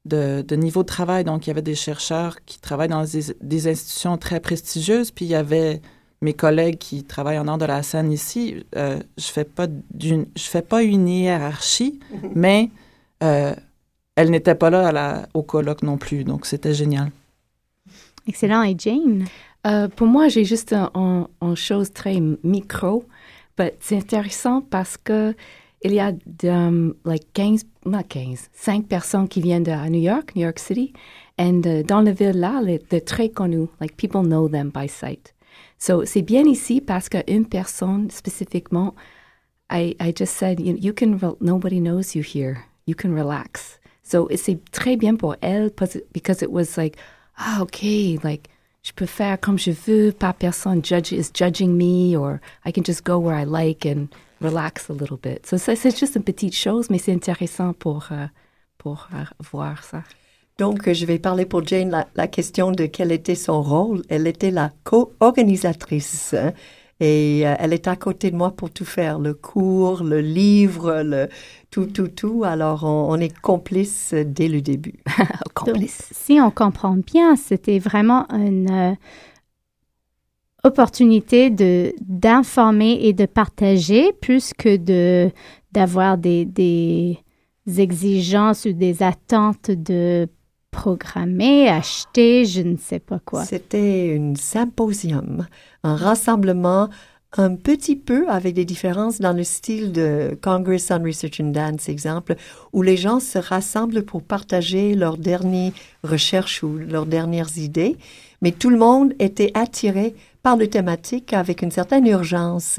de, de niveau de travail. Donc, il y avait des chercheurs qui travaillent dans des, des institutions très prestigieuses, puis il y avait mes collègues qui travaillent en art de la scène ici. Euh, je fais pas d'une, je fais pas une hiérarchie, mais euh, elle n'était pas là à la, au colloque non plus, donc c'était génial. Excellent. Et Jane? Euh, pour moi, j'ai juste un, un- une chose très micro, mais c'est intéressant parce que il y a um, like 15, not 15, 5 personnes qui viennent de New York, New York City, et dans la ville là, les, les très connus, like people know them by sight. So c'est bien ici parce qu'une personne spécifiquement, I, I just said, you, you can, nobody knows you here. You can relax. So c'est très bien pour elle because it was like, ah, okay, like, je peux faire comme je veux, pas personne judge is judging me, or I can just go where I like and relax a little bit. So ça, c'est juste une petite chose, mais c'est intéressant pour, euh, pour euh, voir ça. Donc, euh, je vais parler pour Jane la, la question de quel était son rôle. Elle était la co-organisatrice. hein, et euh, elle est à côté de moi pour tout faire, le cours, le livre, le tout, tout, tout. Alors, on, on est complices dès le début. Donc, si on comprend bien, c'était vraiment une euh, opportunité de d'informer et de partager plus que de d'avoir des, des exigences ou des attentes de programmer, acheter, je ne sais pas quoi. C'était un symposium, un rassemblement un petit peu avec des différences dans le style de Congress on Research and Dance, exemple, où les gens se rassemblent pour partager leurs dernières recherches ou leurs dernières idées, mais tout le monde était attiré par le thématique avec une certaine urgence.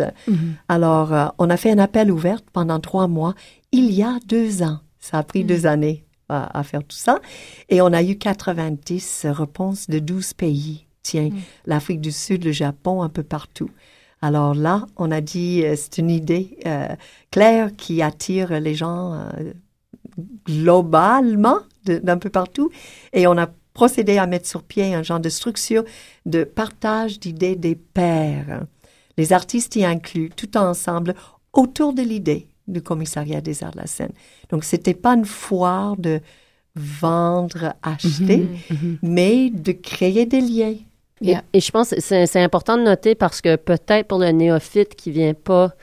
Alors, euh, on a fait un appel ouvert pendant trois mois, il y a deux ans. Ça a pris deux années à, à faire tout ça. Et on a eu 90 réponses de 12 pays. Tiens, l'Afrique du Sud, le Japon, un peu partout. Alors là, on a dit, euh, c'est une idée euh, claire qui attire les gens euh, globalement d'un peu partout. Et on a procédé à mettre sur pied un genre de structure de partage d'idées des pairs. Les artistes y inclus, tout ensemble, autour de l'idée du commissariat des arts de la scène. Donc, c'était pas une foire de vendre, acheter, mais de créer des liens. Et, et je pense que c'est c'est important de noter parce que peut-être pour le néophyte qui vient pas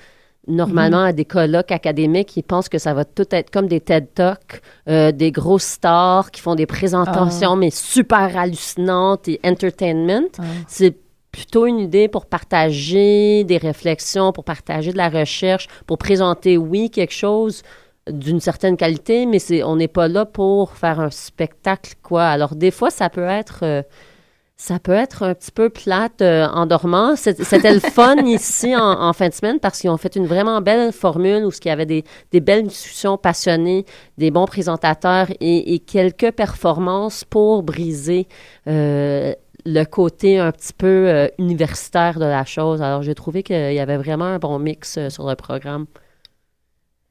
normalement à des colloques académiques, il pense que ça va tout être comme des TED Talks, euh, des grosses stars qui font des présentations, Ah. mais super hallucinantes et entertainment. Ah. C'est plutôt une idée pour partager des réflexions, pour partager de la recherche, pour présenter, oui, quelque chose d'une certaine qualité, mais c'est on n'est pas là pour faire un spectacle, quoi. Alors, des fois, ça peut être... euh, ça peut être un petit peu plate euh, en dormant. C'était le fun ici en, en fin de semaine parce qu'ils ont fait une vraiment belle formule où il y avait des, des belles discussions passionnées, des bons présentateurs et, et quelques performances pour briser euh, le côté un petit peu euh, universitaire de la chose. Alors, j'ai trouvé qu'il y avait vraiment un bon mix euh, sur le programme.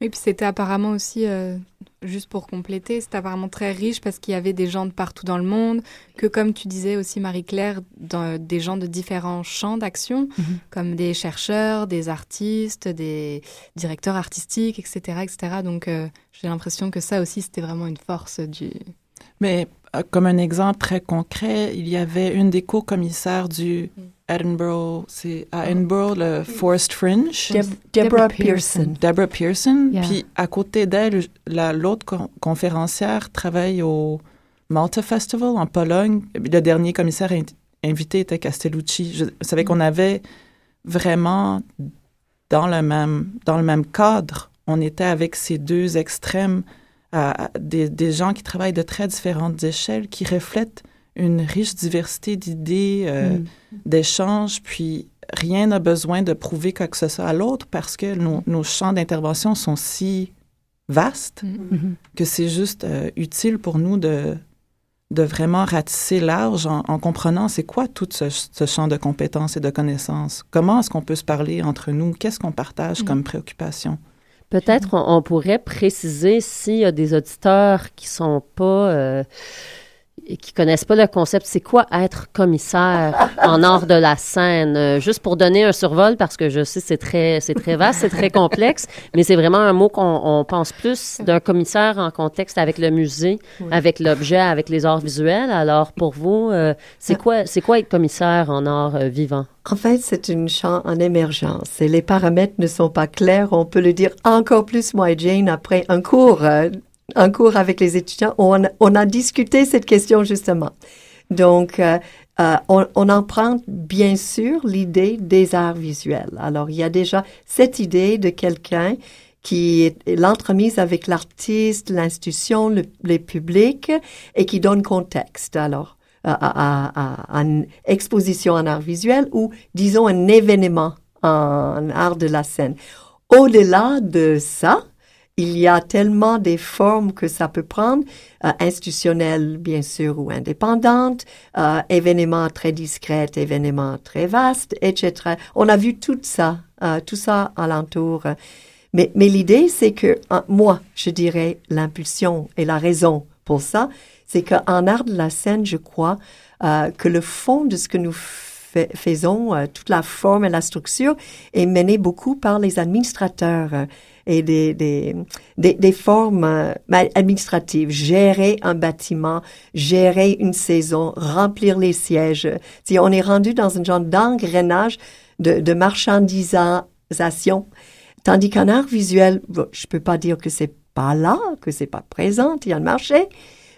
Et puis c'était apparemment aussi euh, juste pour compléter, c'est apparemment très riche parce qu'il y avait des gens de partout dans le monde, que comme tu disais aussi Marie-Claire, des gens de différents champs d'action, mhm. comme des chercheurs, des artistes, des directeurs artistiques, etc. etc. Donc euh, j'ai l'impression que ça aussi, c'était vraiment une force du... Mais euh, comme un exemple très concret, il y avait une des co-commissaires du... Mm. Edinburgh, c'est à Edinburgh, le Forest Fringe. Deborah Pearson. Deborah Pearson. Puis à côté d'elle, l'autre conférencière travaille au Malta Festival en Pologne. Le dernier commissaire invité était Castellucci. Je savais qu'on avait vraiment dans le même, dans le même cadre, on était avec ces deux extrêmes, des, des gens qui travaillent de très différentes échelles, qui reflètent une riche diversité d'idées, euh, mm. d'échanges, puis rien n'a besoin de prouver quoi que ce soit à l'autre parce que nos, champs d'intervention sont si vastes mm. mm-hmm. que c'est juste euh, utile pour nous de, de vraiment ratisser large en, comprenant c'est quoi tout ce, champ de compétences et de connaissances. Comment est-ce qu'on peut se parler entre nous? Qu'est-ce qu'on partage mm. comme préoccupation? Peut-être on, pourrait préciser s'il y a des auditeurs qui sont pas... Euh, et qui connaissent pas le concept, c'est quoi être commissaire en art de la scène? Euh, juste pour donner un survol, parce que je sais c'est très, c'est très vaste, c'est très complexe, mais c'est vraiment un mot qu'on pense plus d'un commissaire en contexte avec le musée, avec l'objet, avec les arts visuels. Alors pour vous, euh, c'est quoi, c'est quoi être commissaire en art euh, vivant? En fait, c'est une champ en émergence et les paramètres ne sont pas clairs. On peut le dire encore plus, moi et Jane, après un cours un cours avec les étudiants, on, on a discuté cette question justement. Donc, euh, euh, on, on, emprunte bien sûr l'idée des arts visuels. Alors, il y a déjà cette idée de quelqu'un qui est l'entremise avec l'artiste, l'institution, le, les publics et qui donne contexte. Alors, à, à, une exposition en art visuel ou, disons, un événement en art de la scène. Au-delà de ça, il y a tellement des formes que ça peut prendre, euh, institutionnelles bien sûr ou indépendantes, euh, événements très discrets, événements très vastes, etc. On a vu tout ça, euh, tout ça alentour. Mais, mais l'idée, c'est que moi, je dirais l'impulsion et la raison pour ça, c'est qu'en art de la scène, je crois que le fond de ce que nous faisons, toute la forme et la structure, est mené beaucoup par les administrateurs et des, des, des, des formes euh, administratives, gérer un bâtiment, gérer une saison, remplir les sièges. Si on est rendu dans un genre d'engrenage de, marchandisation, tandis qu'un art visuel, je peux pas dire que c'est pas là, que c'est pas présent, il y a un marché,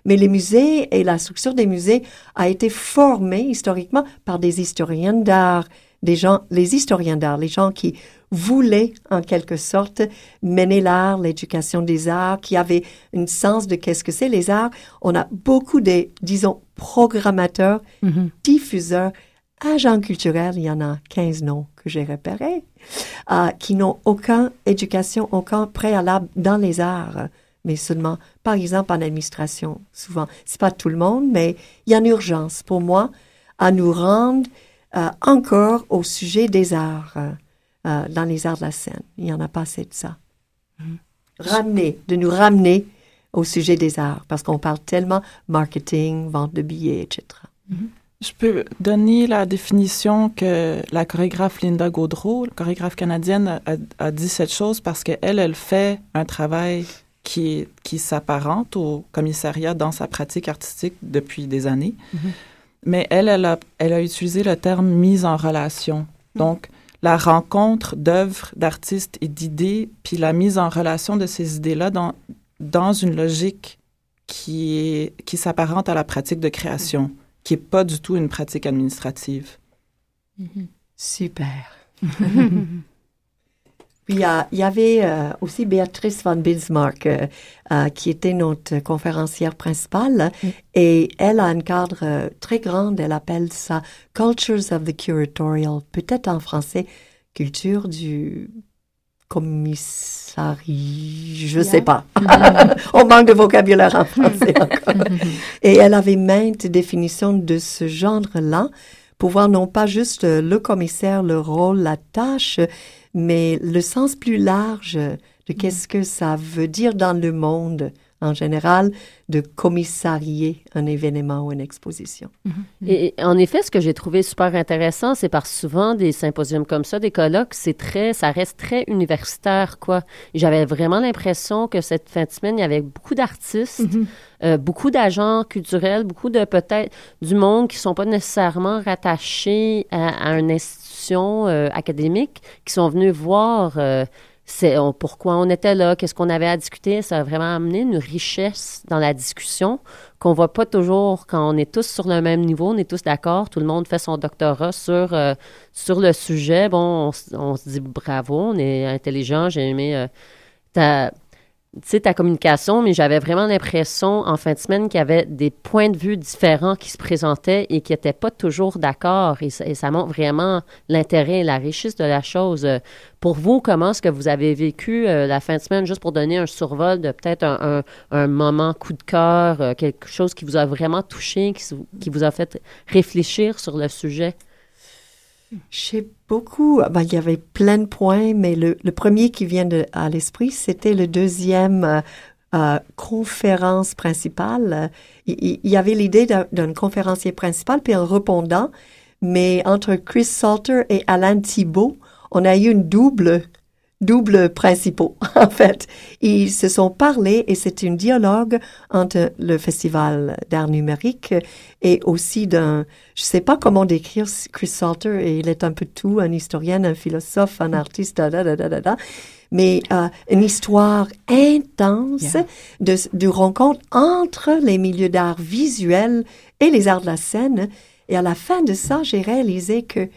mais les musées et la structure des musées a été formée historiquement par des historiens d'art, des gens, les historiens d'art, les gens qui voulait en quelque sorte mener l'art, l'éducation des arts, qui avait un sens de qu'est-ce que c'est les arts. On a beaucoup de, disons, programmateurs, mm-hmm. diffuseurs, agents culturels, il y en a 15 noms que j'ai repérés, euh, qui n'ont aucune éducation, aucun préalable dans les arts, mais seulement, par exemple, en administration, souvent. C'est pas tout le monde, mais il y a une urgence pour moi à nous rendre euh, encore au sujet des arts. Euh, dans les arts de la scène. Il n'y en a pas assez de ça. Mhm. Ramener, de nous ramener au sujet des arts, parce qu'on parle tellement marketing, vente de billets, etc. Mhm. Je peux donner la définition que la chorégraphe Linda Gaudreau, la chorégraphe canadienne, a, dit cette chose parce qu'elle, elle fait un travail qui, qui s'apparente au commissariat dans sa pratique artistique depuis des années. Mhm. Mais elle, elle a, elle a utilisé le terme mise en relation. Donc, la rencontre d'œuvres, d'artistes et d'idées, puis la mise en relation de ces idées-là dans, dans une logique qui, est, qui s'apparente à la pratique de création, qui n'est pas du tout une pratique administrative. Mm-hmm. Super. Puis il y, avait euh, aussi Béatrice van Bismarck, euh, euh, qui était notre conférencière principale, mm. et elle a un cadre très grand, elle appelle ça Cultures of the Curatorial, peut-être en français, culture du commissariat, je ne sais pas. On manque de vocabulaire en français encore. et elle avait maintes définitions de ce genre-là, pour voir non pas juste le commissaire, le rôle, la tâche, mais le sens plus large de qu'est-ce que ça veut dire dans le monde en général de commissarier un événement ou une exposition. Mm-hmm. Et en effet, ce que j'ai trouvé super intéressant, c'est parce que souvent des symposiums comme ça, des colloques, c'est très, ça reste très universitaire, quoi. J'avais vraiment l'impression que cette fin de semaine, il y avait beaucoup d'artistes, Mm-hmm. euh, beaucoup d'agents culturels, beaucoup de peut-être du monde qui sont pas nécessairement rattachés à, à une institution euh, académique, qui sont venus voir euh, c'est pourquoi on était là, qu'est-ce qu'on avait à discuter? Ça a vraiment amené une richesse dans la discussion qu'on voit pas toujours quand on est tous sur le même niveau, on est tous d'accord, tout le monde fait son doctorat sur, euh, sur le sujet. Bon, on, se dit bravo, on est intelligent, j'ai aimé euh, ta, sais, ta communication, mais j'avais vraiment l'impression en fin de semaine qu'il y avait des points de vue différents qui se présentaient et qui n'étaient pas toujours d'accord. Et, ça- montre vraiment l'intérêt et la richesse de la chose. Pour vous, comment est-ce que vous avez vécu euh, la fin de semaine, juste pour donner un survol de peut-être un, un- moment coup de cœur, euh, quelque chose qui vous a vraiment touché, qui, vous a fait réfléchir sur le sujet? J'ai beaucoup, ben, il y avait plein de points, mais le, premier qui vient de, à l'esprit, c'était le deuxième euh, euh, conférence principale. Il, il- y avait l'idée d'un conférencier principal puis un répondant, mais entre Chris Salter et Alain Thibault, on a eu une double double principaux, en fait. Ils se sont parlé et c'est un dialogue entre le Festival d'art numérique et aussi d'un, je sais pas comment décrire Chris Salter, et il est un peu tout, un historien, un philosophe, un artiste, da, da, da, da, da, da. mais euh, une histoire intense de, de rencontre entre les milieux d'art visuel et les arts de la scène. Et à la fin de ça, j'ai réalisé que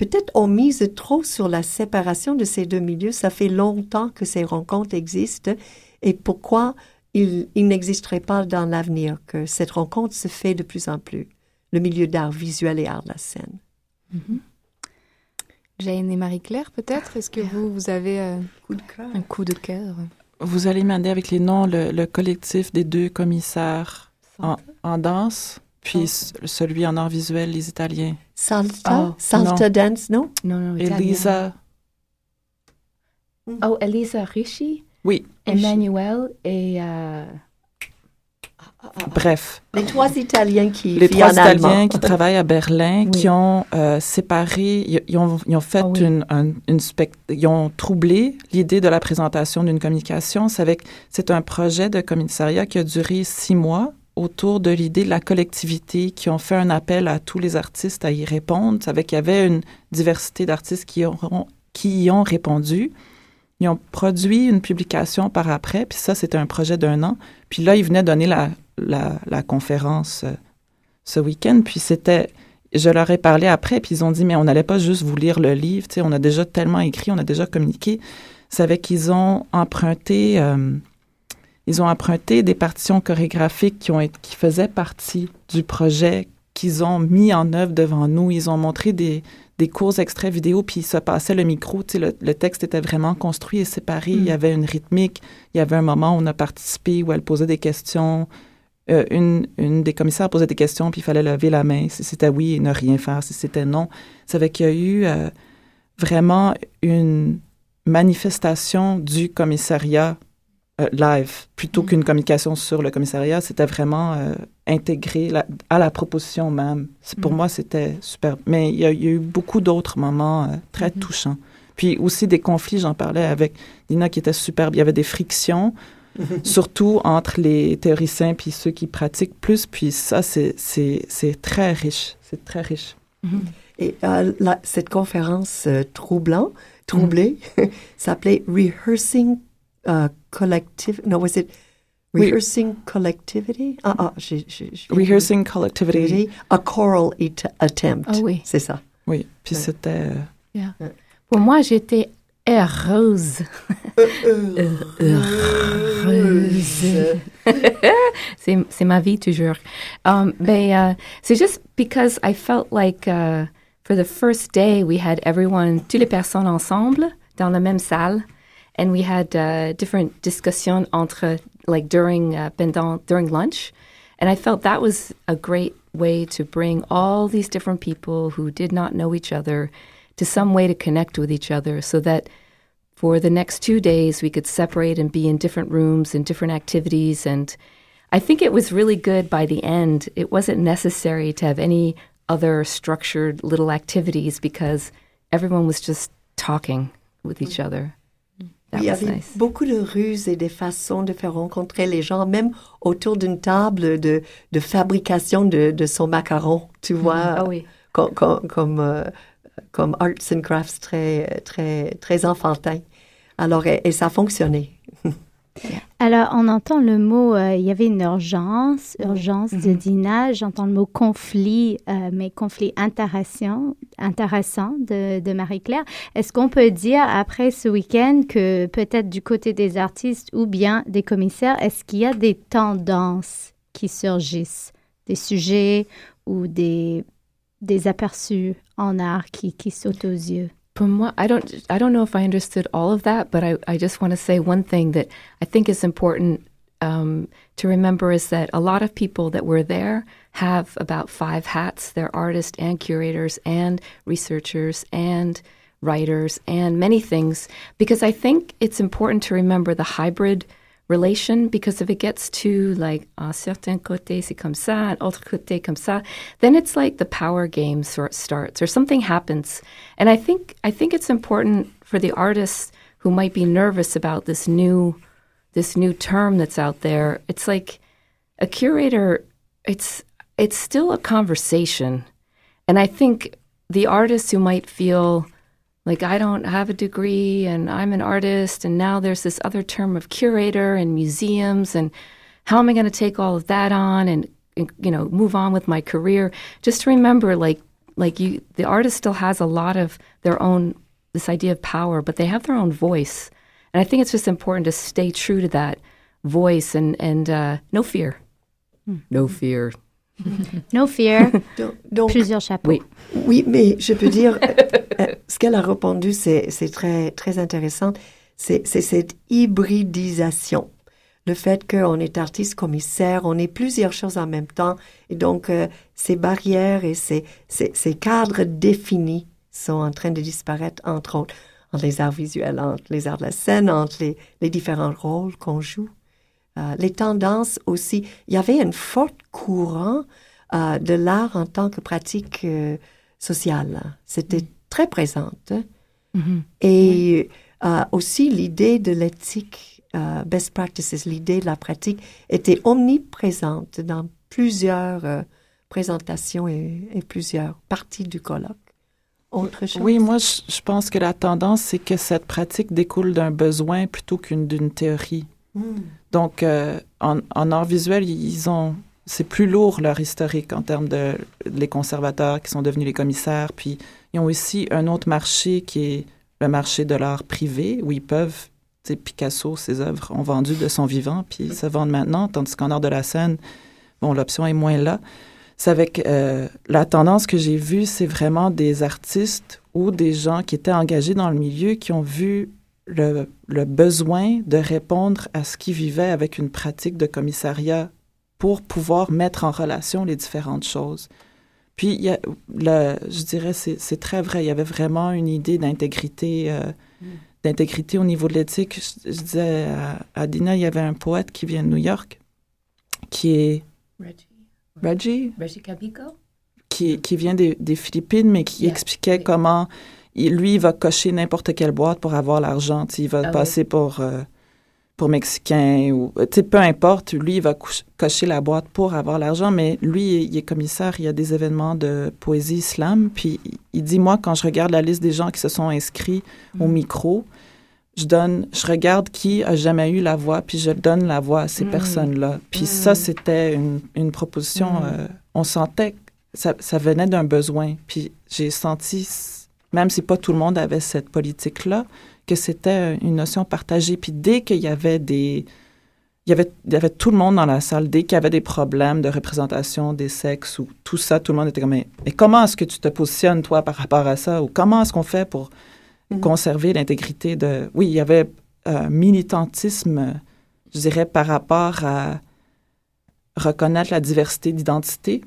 Peut-être on mise trop sur la séparation de ces deux milieux. Ça fait longtemps que ces rencontres existent. Et pourquoi il, il n'existerait pas dans l'avenir que cette rencontre se fait de plus en plus, le milieu d'art visuel et art de la scène. Jane et Marie-Claire, peut-être? Est-ce que vous, vous avez euh, un coup de cœur? Vous allez m'aider avec les noms, le, le collectif des deux commissaires en, en danse, puis celui en art visuel, les Italiens. Salta, Oh, Salta non. Dance, non Non, non, Elisa. Oh, Elisa Rishi. Oui. Emmanuel et... euh, Bref. Les trois Italiens qui Les trois en allemand. Italiens qui travaillent à Berlin, qui ont euh, séparé, ils, ils ont, ils ont fait une, un- une spect- ils ont troublé l'idée de la présentation d'une communication. C'est avec, c'est un projet de commissariat qui a duré six mois autour de l'idée de la collectivité, qui ont fait un appel à tous les artistes à y répondre. C'est avec qu'il y avait une diversité d'artistes qui, qui y ont répondu. Ils ont produit une publication par après, puis ça, c'était un projet d'un an. Puis là, ils venaient donner la, la, conférence euh, ce week-end, puis c'était... Je leur ai parlé après, puis ils ont dit, mais on n'allait pas juste vous lire le livre, tu sais, on a déjà tellement écrit, on a déjà communiqué. C'est avec qu'ils ont emprunté... euh, ils ont emprunté des partitions chorégraphiques qui, ont été, qui faisaient partie du projet qu'ils ont mis en œuvre devant nous. Ils ont montré des, des courts extraits vidéo, puis ça passait le micro. Tu sais, le, le texte était vraiment construit et séparé. Il y avait une rythmique. Il y avait un moment où on a participé, où elle posait des questions. Euh, une, une des commissaires posait des questions, puis il fallait lever la main si c'était oui et ne rien faire, si c'était non. C'est avec qu'il y a eu euh, vraiment une manifestation du commissariat euh, live plutôt qu'une communication sur le commissariat. C'était vraiment euh, intégré la- à la proposition même. Pour Mm. moi, c'était super. Mais il y, a il y a eu beaucoup d'autres moments euh, très touchants. Puis aussi des conflits, j'en parlais avec Nina qui était superbe. Il y avait des frictions, surtout entre les théoriciens puis ceux qui pratiquent plus. Puis ça, c'est- très riche. C'est très riche. Et euh, la- cette conférence troublant, troublée s'appelait Rehearsing uh, Collective. No, was it. Rehearsing Collectivity? Ah, ah, j'ai- j'ai- j'ai- Rehearsing Collectivity. A choral it- attempt. Ah oui. C'est ça. Oui, puis c'était... euh, Yeah. Pour moi, j'étais heureuse. heureuse. c'est, c'est ma vie toujours. Um, ben, uh, c'est juste because I felt like uh, for the first day, we had everyone, toutes les personnes ensemble dans la même salle. And we had uh, different discussions entre, like during, uh, pendant, during lunch. And I felt that was a great way to bring all these different people who did not know each other to some way to connect with each other so that for the next two days, we could separate and be in different rooms and different activities. And I think it was really good by the end. It wasn't necessary to have any other structured little activities because everyone was just talking with each other. That Il y avait nice. beaucoup de ruses et de façons de faire rencontrer les gens, même autour d'une table de, de fabrication de, de son macaron, tu vois, Ah oui. comme, comme, comme, euh, comme arts and crafts très, très, très enfantin. Alors, et, et ça a fonctionné. Alors, on entend le mot, euh, il y avait une urgence, urgence de dîner. J'entends le mot conflit, euh, mais conflit intéressant, intéressant de, de Marie-Claire. Est-ce qu'on peut dire, après ce week-end, que peut-être du côté des artistes ou bien des commissaires, est-ce qu'il y a des tendances qui surgissent, des sujets ou des, des aperçus en art qui, qui sautent aux yeux? For moi, I don't, I don't know if I understood all of that, but I, I just want to say one thing that I think is important um, to remember is that a lot of people that were there have about five hats. They're artists and curators and researchers and writers and many things because I think it's important to remember the hybrid relation because if it gets too like un certain côté c'est comme ça, un autre côté comme ça, then it's like the power game sort starts or something happens. And I think I think it's important for the artists who might be nervous about this new this new term that's out there. It's like a curator it's it's still a conversation. And I think the artists who might feel like I don't have a degree and I'm an artist and now there's this other term of curator and museums and how am I going to take all of that on and, and you know move on with my career? Just to remember like like you the artist still has a lot of their own this idea of power but they have their own voice. And I think it's just important to stay true to that voice and and uh, no fear. No fear No fear. Donc, Plusieurs chapeaux. Oui, oui mais je peux dire, euh, euh, ce qu'elle a répondu, c'est très, très intéressant. C'est c'est cette hybridisation. Le fait qu'on est artiste commissaire, on est plusieurs choses en même temps. Et donc, euh, ces barrières et ces, ces, ces cadres définis sont en train de disparaître, entre autres, entre les arts visuels, entre les arts de la scène, entre les, les différents rôles qu'on joue. Euh, les tendances aussi. Il y avait un fort courant euh, de l'art en tant que pratique euh, sociale. C'était très présente. Mhm. Et aussi l'idée de l'éthique, best practices, l'idée de la pratique était omniprésente dans plusieurs présentations et, et plusieurs parties du colloque. Autre chose? Oui, moi, je, je pense que la tendance, c'est que cette pratique découle d'un besoin plutôt qu'une d'une théorie. Hmm. Donc, euh, en, art visuel, ils ont, c'est plus lourd leur historique en termes de les conservateurs qui sont devenus les commissaires. Puis, ils ont aussi un autre marché qui est le marché de l'art privé, où ils peuvent, Picasso, ses œuvres ont vendu de son vivant, puis ils se vendent maintenant, tandis qu'en art de la scène, bon, l'option est moins là. C'est avec euh, la tendance que j'ai vue, c'est vraiment des artistes ou des gens qui étaient engagés dans le milieu qui ont vu le, le besoin de répondre à ce qu'ils vivaient avec une pratique de commissariat pour pouvoir mettre en relation les différentes choses. Puis, il y a, le, je dirais, c'est très vrai. Il y avait vraiment une idée d'intégrité, euh, d'intégrité au niveau de l'éthique. Je, je disais à, à Dina, il y avait un poète qui vient de New York, qui est Reggie. Reggie, Reggie Cabico? qui, qui vient des, des Philippines, mais qui Yeah, expliquait comment il- lui, il va cocher n'importe quelle boîte pour avoir l'argent. Il va Ah oui. passer pour, euh, pour Mexicain ou peu importe. Lui, il va cocher la boîte pour avoir l'argent, mais lui, il est commissaire. Il y a des événements de poésie islam. Puis il- dit Moi, quand je regarde la liste des gens qui se sont inscrits au Mm. micro, je donne, je regarde qui a jamais eu la voix, puis je donne la voix à ces Mm. personnes-là. Puis Mm. ça, c'était une, une proposition. Euh, on sentait que ça, ça venait d'un besoin. Puis j'ai senti, même si pas tout le monde avait cette politique-là, que c'était une notion partagée. Puis dès qu'il y avait des... Il y, avait, il y avait tout le monde dans la salle. Dès qu'il y avait des problèmes de représentation des sexes ou tout ça, tout le monde était comme, mais, mais comment est-ce que tu te positionnes, toi, par rapport à ça? Ou comment est-ce qu'on fait pour conserver l'intégrité de... Oui, il y avait un militantisme, je dirais, par rapport à reconnaître la diversité d'identité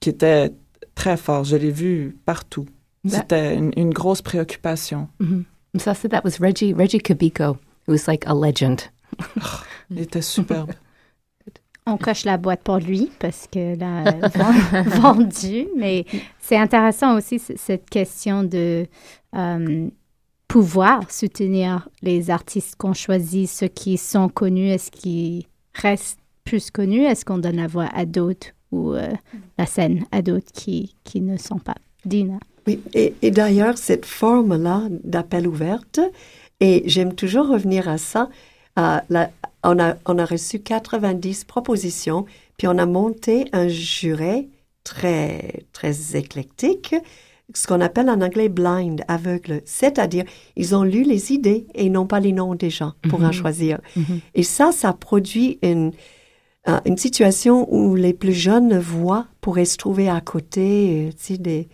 qui était très fort. Je l'ai vu partout. Ben- C'était une, une grosse préoccupation. Ça, c'est that was Reggie Reggie Kabiko. It was like a legend. Il était superbe. On coche la boîte pour lui parce que là, vend- vendu. Mais c'est intéressant aussi c- cette question de euh, pouvoir soutenir les artistes qu'on choisit, ceux qui sont connus, est-ce qu'ils restent plus connus, est-ce qu'on donne la voix à d'autres ou euh, la scène à d'autres qui, qui ne sont pas. Dina? Oui, et, et d'ailleurs, cette forme-là d'appel ouverte, et j'aime toujours revenir à ça, euh, la- on, a, on a reçu 90 propositions, puis on a monté un jury très, très éclectique, ce qu'on appelle en anglais blind, aveugle, c'est-à-dire ils ont lu les idées et non pas les noms des gens pour en Mhm. choisir. Mhm. Et ça, ça produit une, euh, une situation où les plus jeunes voix pourraient se trouver à côté euh, tu sais, des,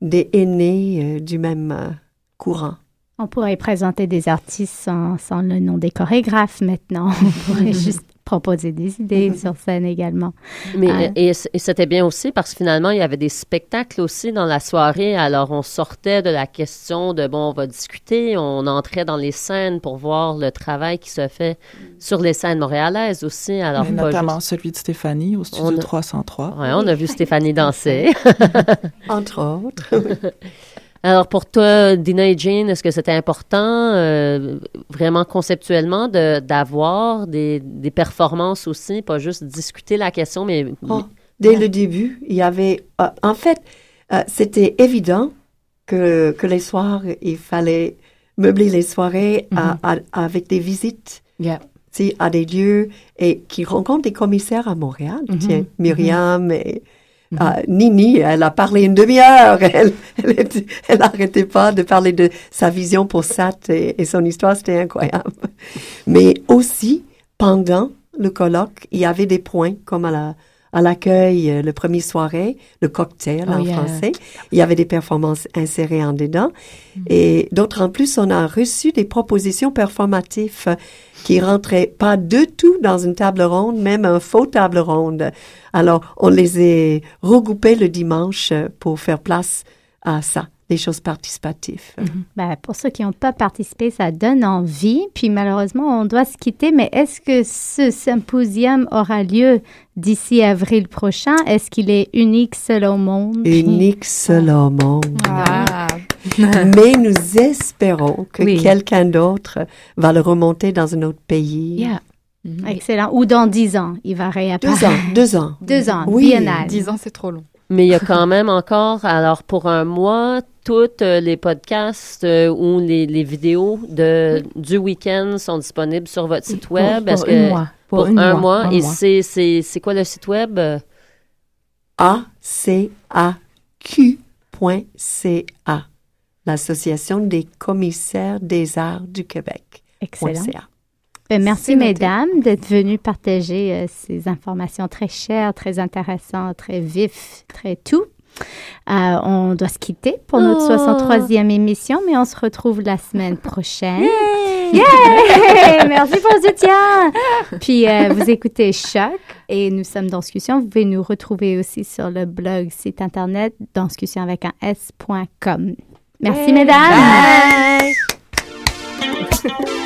des aînés euh, du même euh, courant. On pourrait présenter des artistes sans, sans le nom des chorégraphes maintenant. On pourrait juste proposer des idées sur scène également. Mais, Euh, et, et c'était bien aussi parce que finalement, il y avait des spectacles aussi dans la soirée. Alors, on sortait de la question de, bon, on va discuter. On entrait dans les scènes pour voir le travail qui se fait sur les scènes montréalaises aussi. Alors, Mais notamment juste- celui de Stéphanie au studio On a- 303. Ouais, on a vu Stéphanie danser. Entre autres. Alors, pour toi, Dina et Jane, est-ce que c'était important, euh, vraiment conceptuellement, de- d'avoir des, des performances aussi, pas juste discuter la question, mais... Oh, dès le début, il y avait... euh, en fait, euh, c'était évident que, que les soirs, il fallait meubler les soirées à- à- avec des visites Yeah. à des lieux et qui rencontrent des commissaires à Montréal. Mhm. Tiens, Myriam et ah, Nini, elle a parlé une demi-heure. Elle, elle, était- elle arrêtait pas de parler de sa vision pour Sat et, et son histoire, c'était incroyable. Mais aussi, pendant le colloque, il y avait des points comme à la à l'accueil, euh, le premier soirée, le cocktail Oh, en yeah. français. Il y avait des performances insérées en dedans. Et d'autres en plus, on a reçu des propositions performatives qui rentraient pas du tout dans une table ronde, même un faux table ronde. Alors, on les a regroupés le dimanche pour faire place à ça, des choses participatives. Ben, pour ceux qui n'ont pas participé, ça donne envie. Puis malheureusement, on doit se quitter. Mais est-ce que ce symposium aura lieu d'ici avril prochain? Est-ce qu'il est unique seul au monde? Unique seul au monde. Ah. Mais nous espérons que Oui. quelqu'un d'autre va le remonter dans un autre pays. Yeah. Excellent. Ou dans dix ans, il va réapparaître. Deux ans, deux ans. Deux ans, Oui. biennale. Dix ans, c'est trop long. Mais il y a quand même encore, alors pour un mois, tous euh, les podcasts euh, ou les, les vidéos de, du week-end sont disponibles sur votre site Pour- web. pour que- mois. Pour, Pour un, mois. mois, un Et mois. c'est- c'est c'est quoi le site web? ACAQ.ca, l'Association des commissaires des arts du Québec. Excellent. .ca. Ben, merci, mesdames, d'être venues partager euh, ces informations très chères, très intéressantes, très vives, très tout. Euh, on doit se quitter pour notre Oh. 63e émission, mais on se retrouve la semaine prochaine. Yeah! Merci pour le soutien! Puis, euh, vous écoutez Choc et nous sommes dans discussion. Vous pouvez nous retrouver aussi sur le blog, site internet, dans discussion avec un s.com. Merci, mesdames! Yo,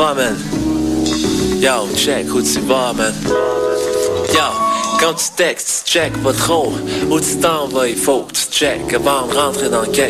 textes quand tu te promènes. Yo, check où tu vas, man. Yo, quand tu textes, tu check pas trop. Où tu t'en vas, il faut que tu check avant de rentrer dans le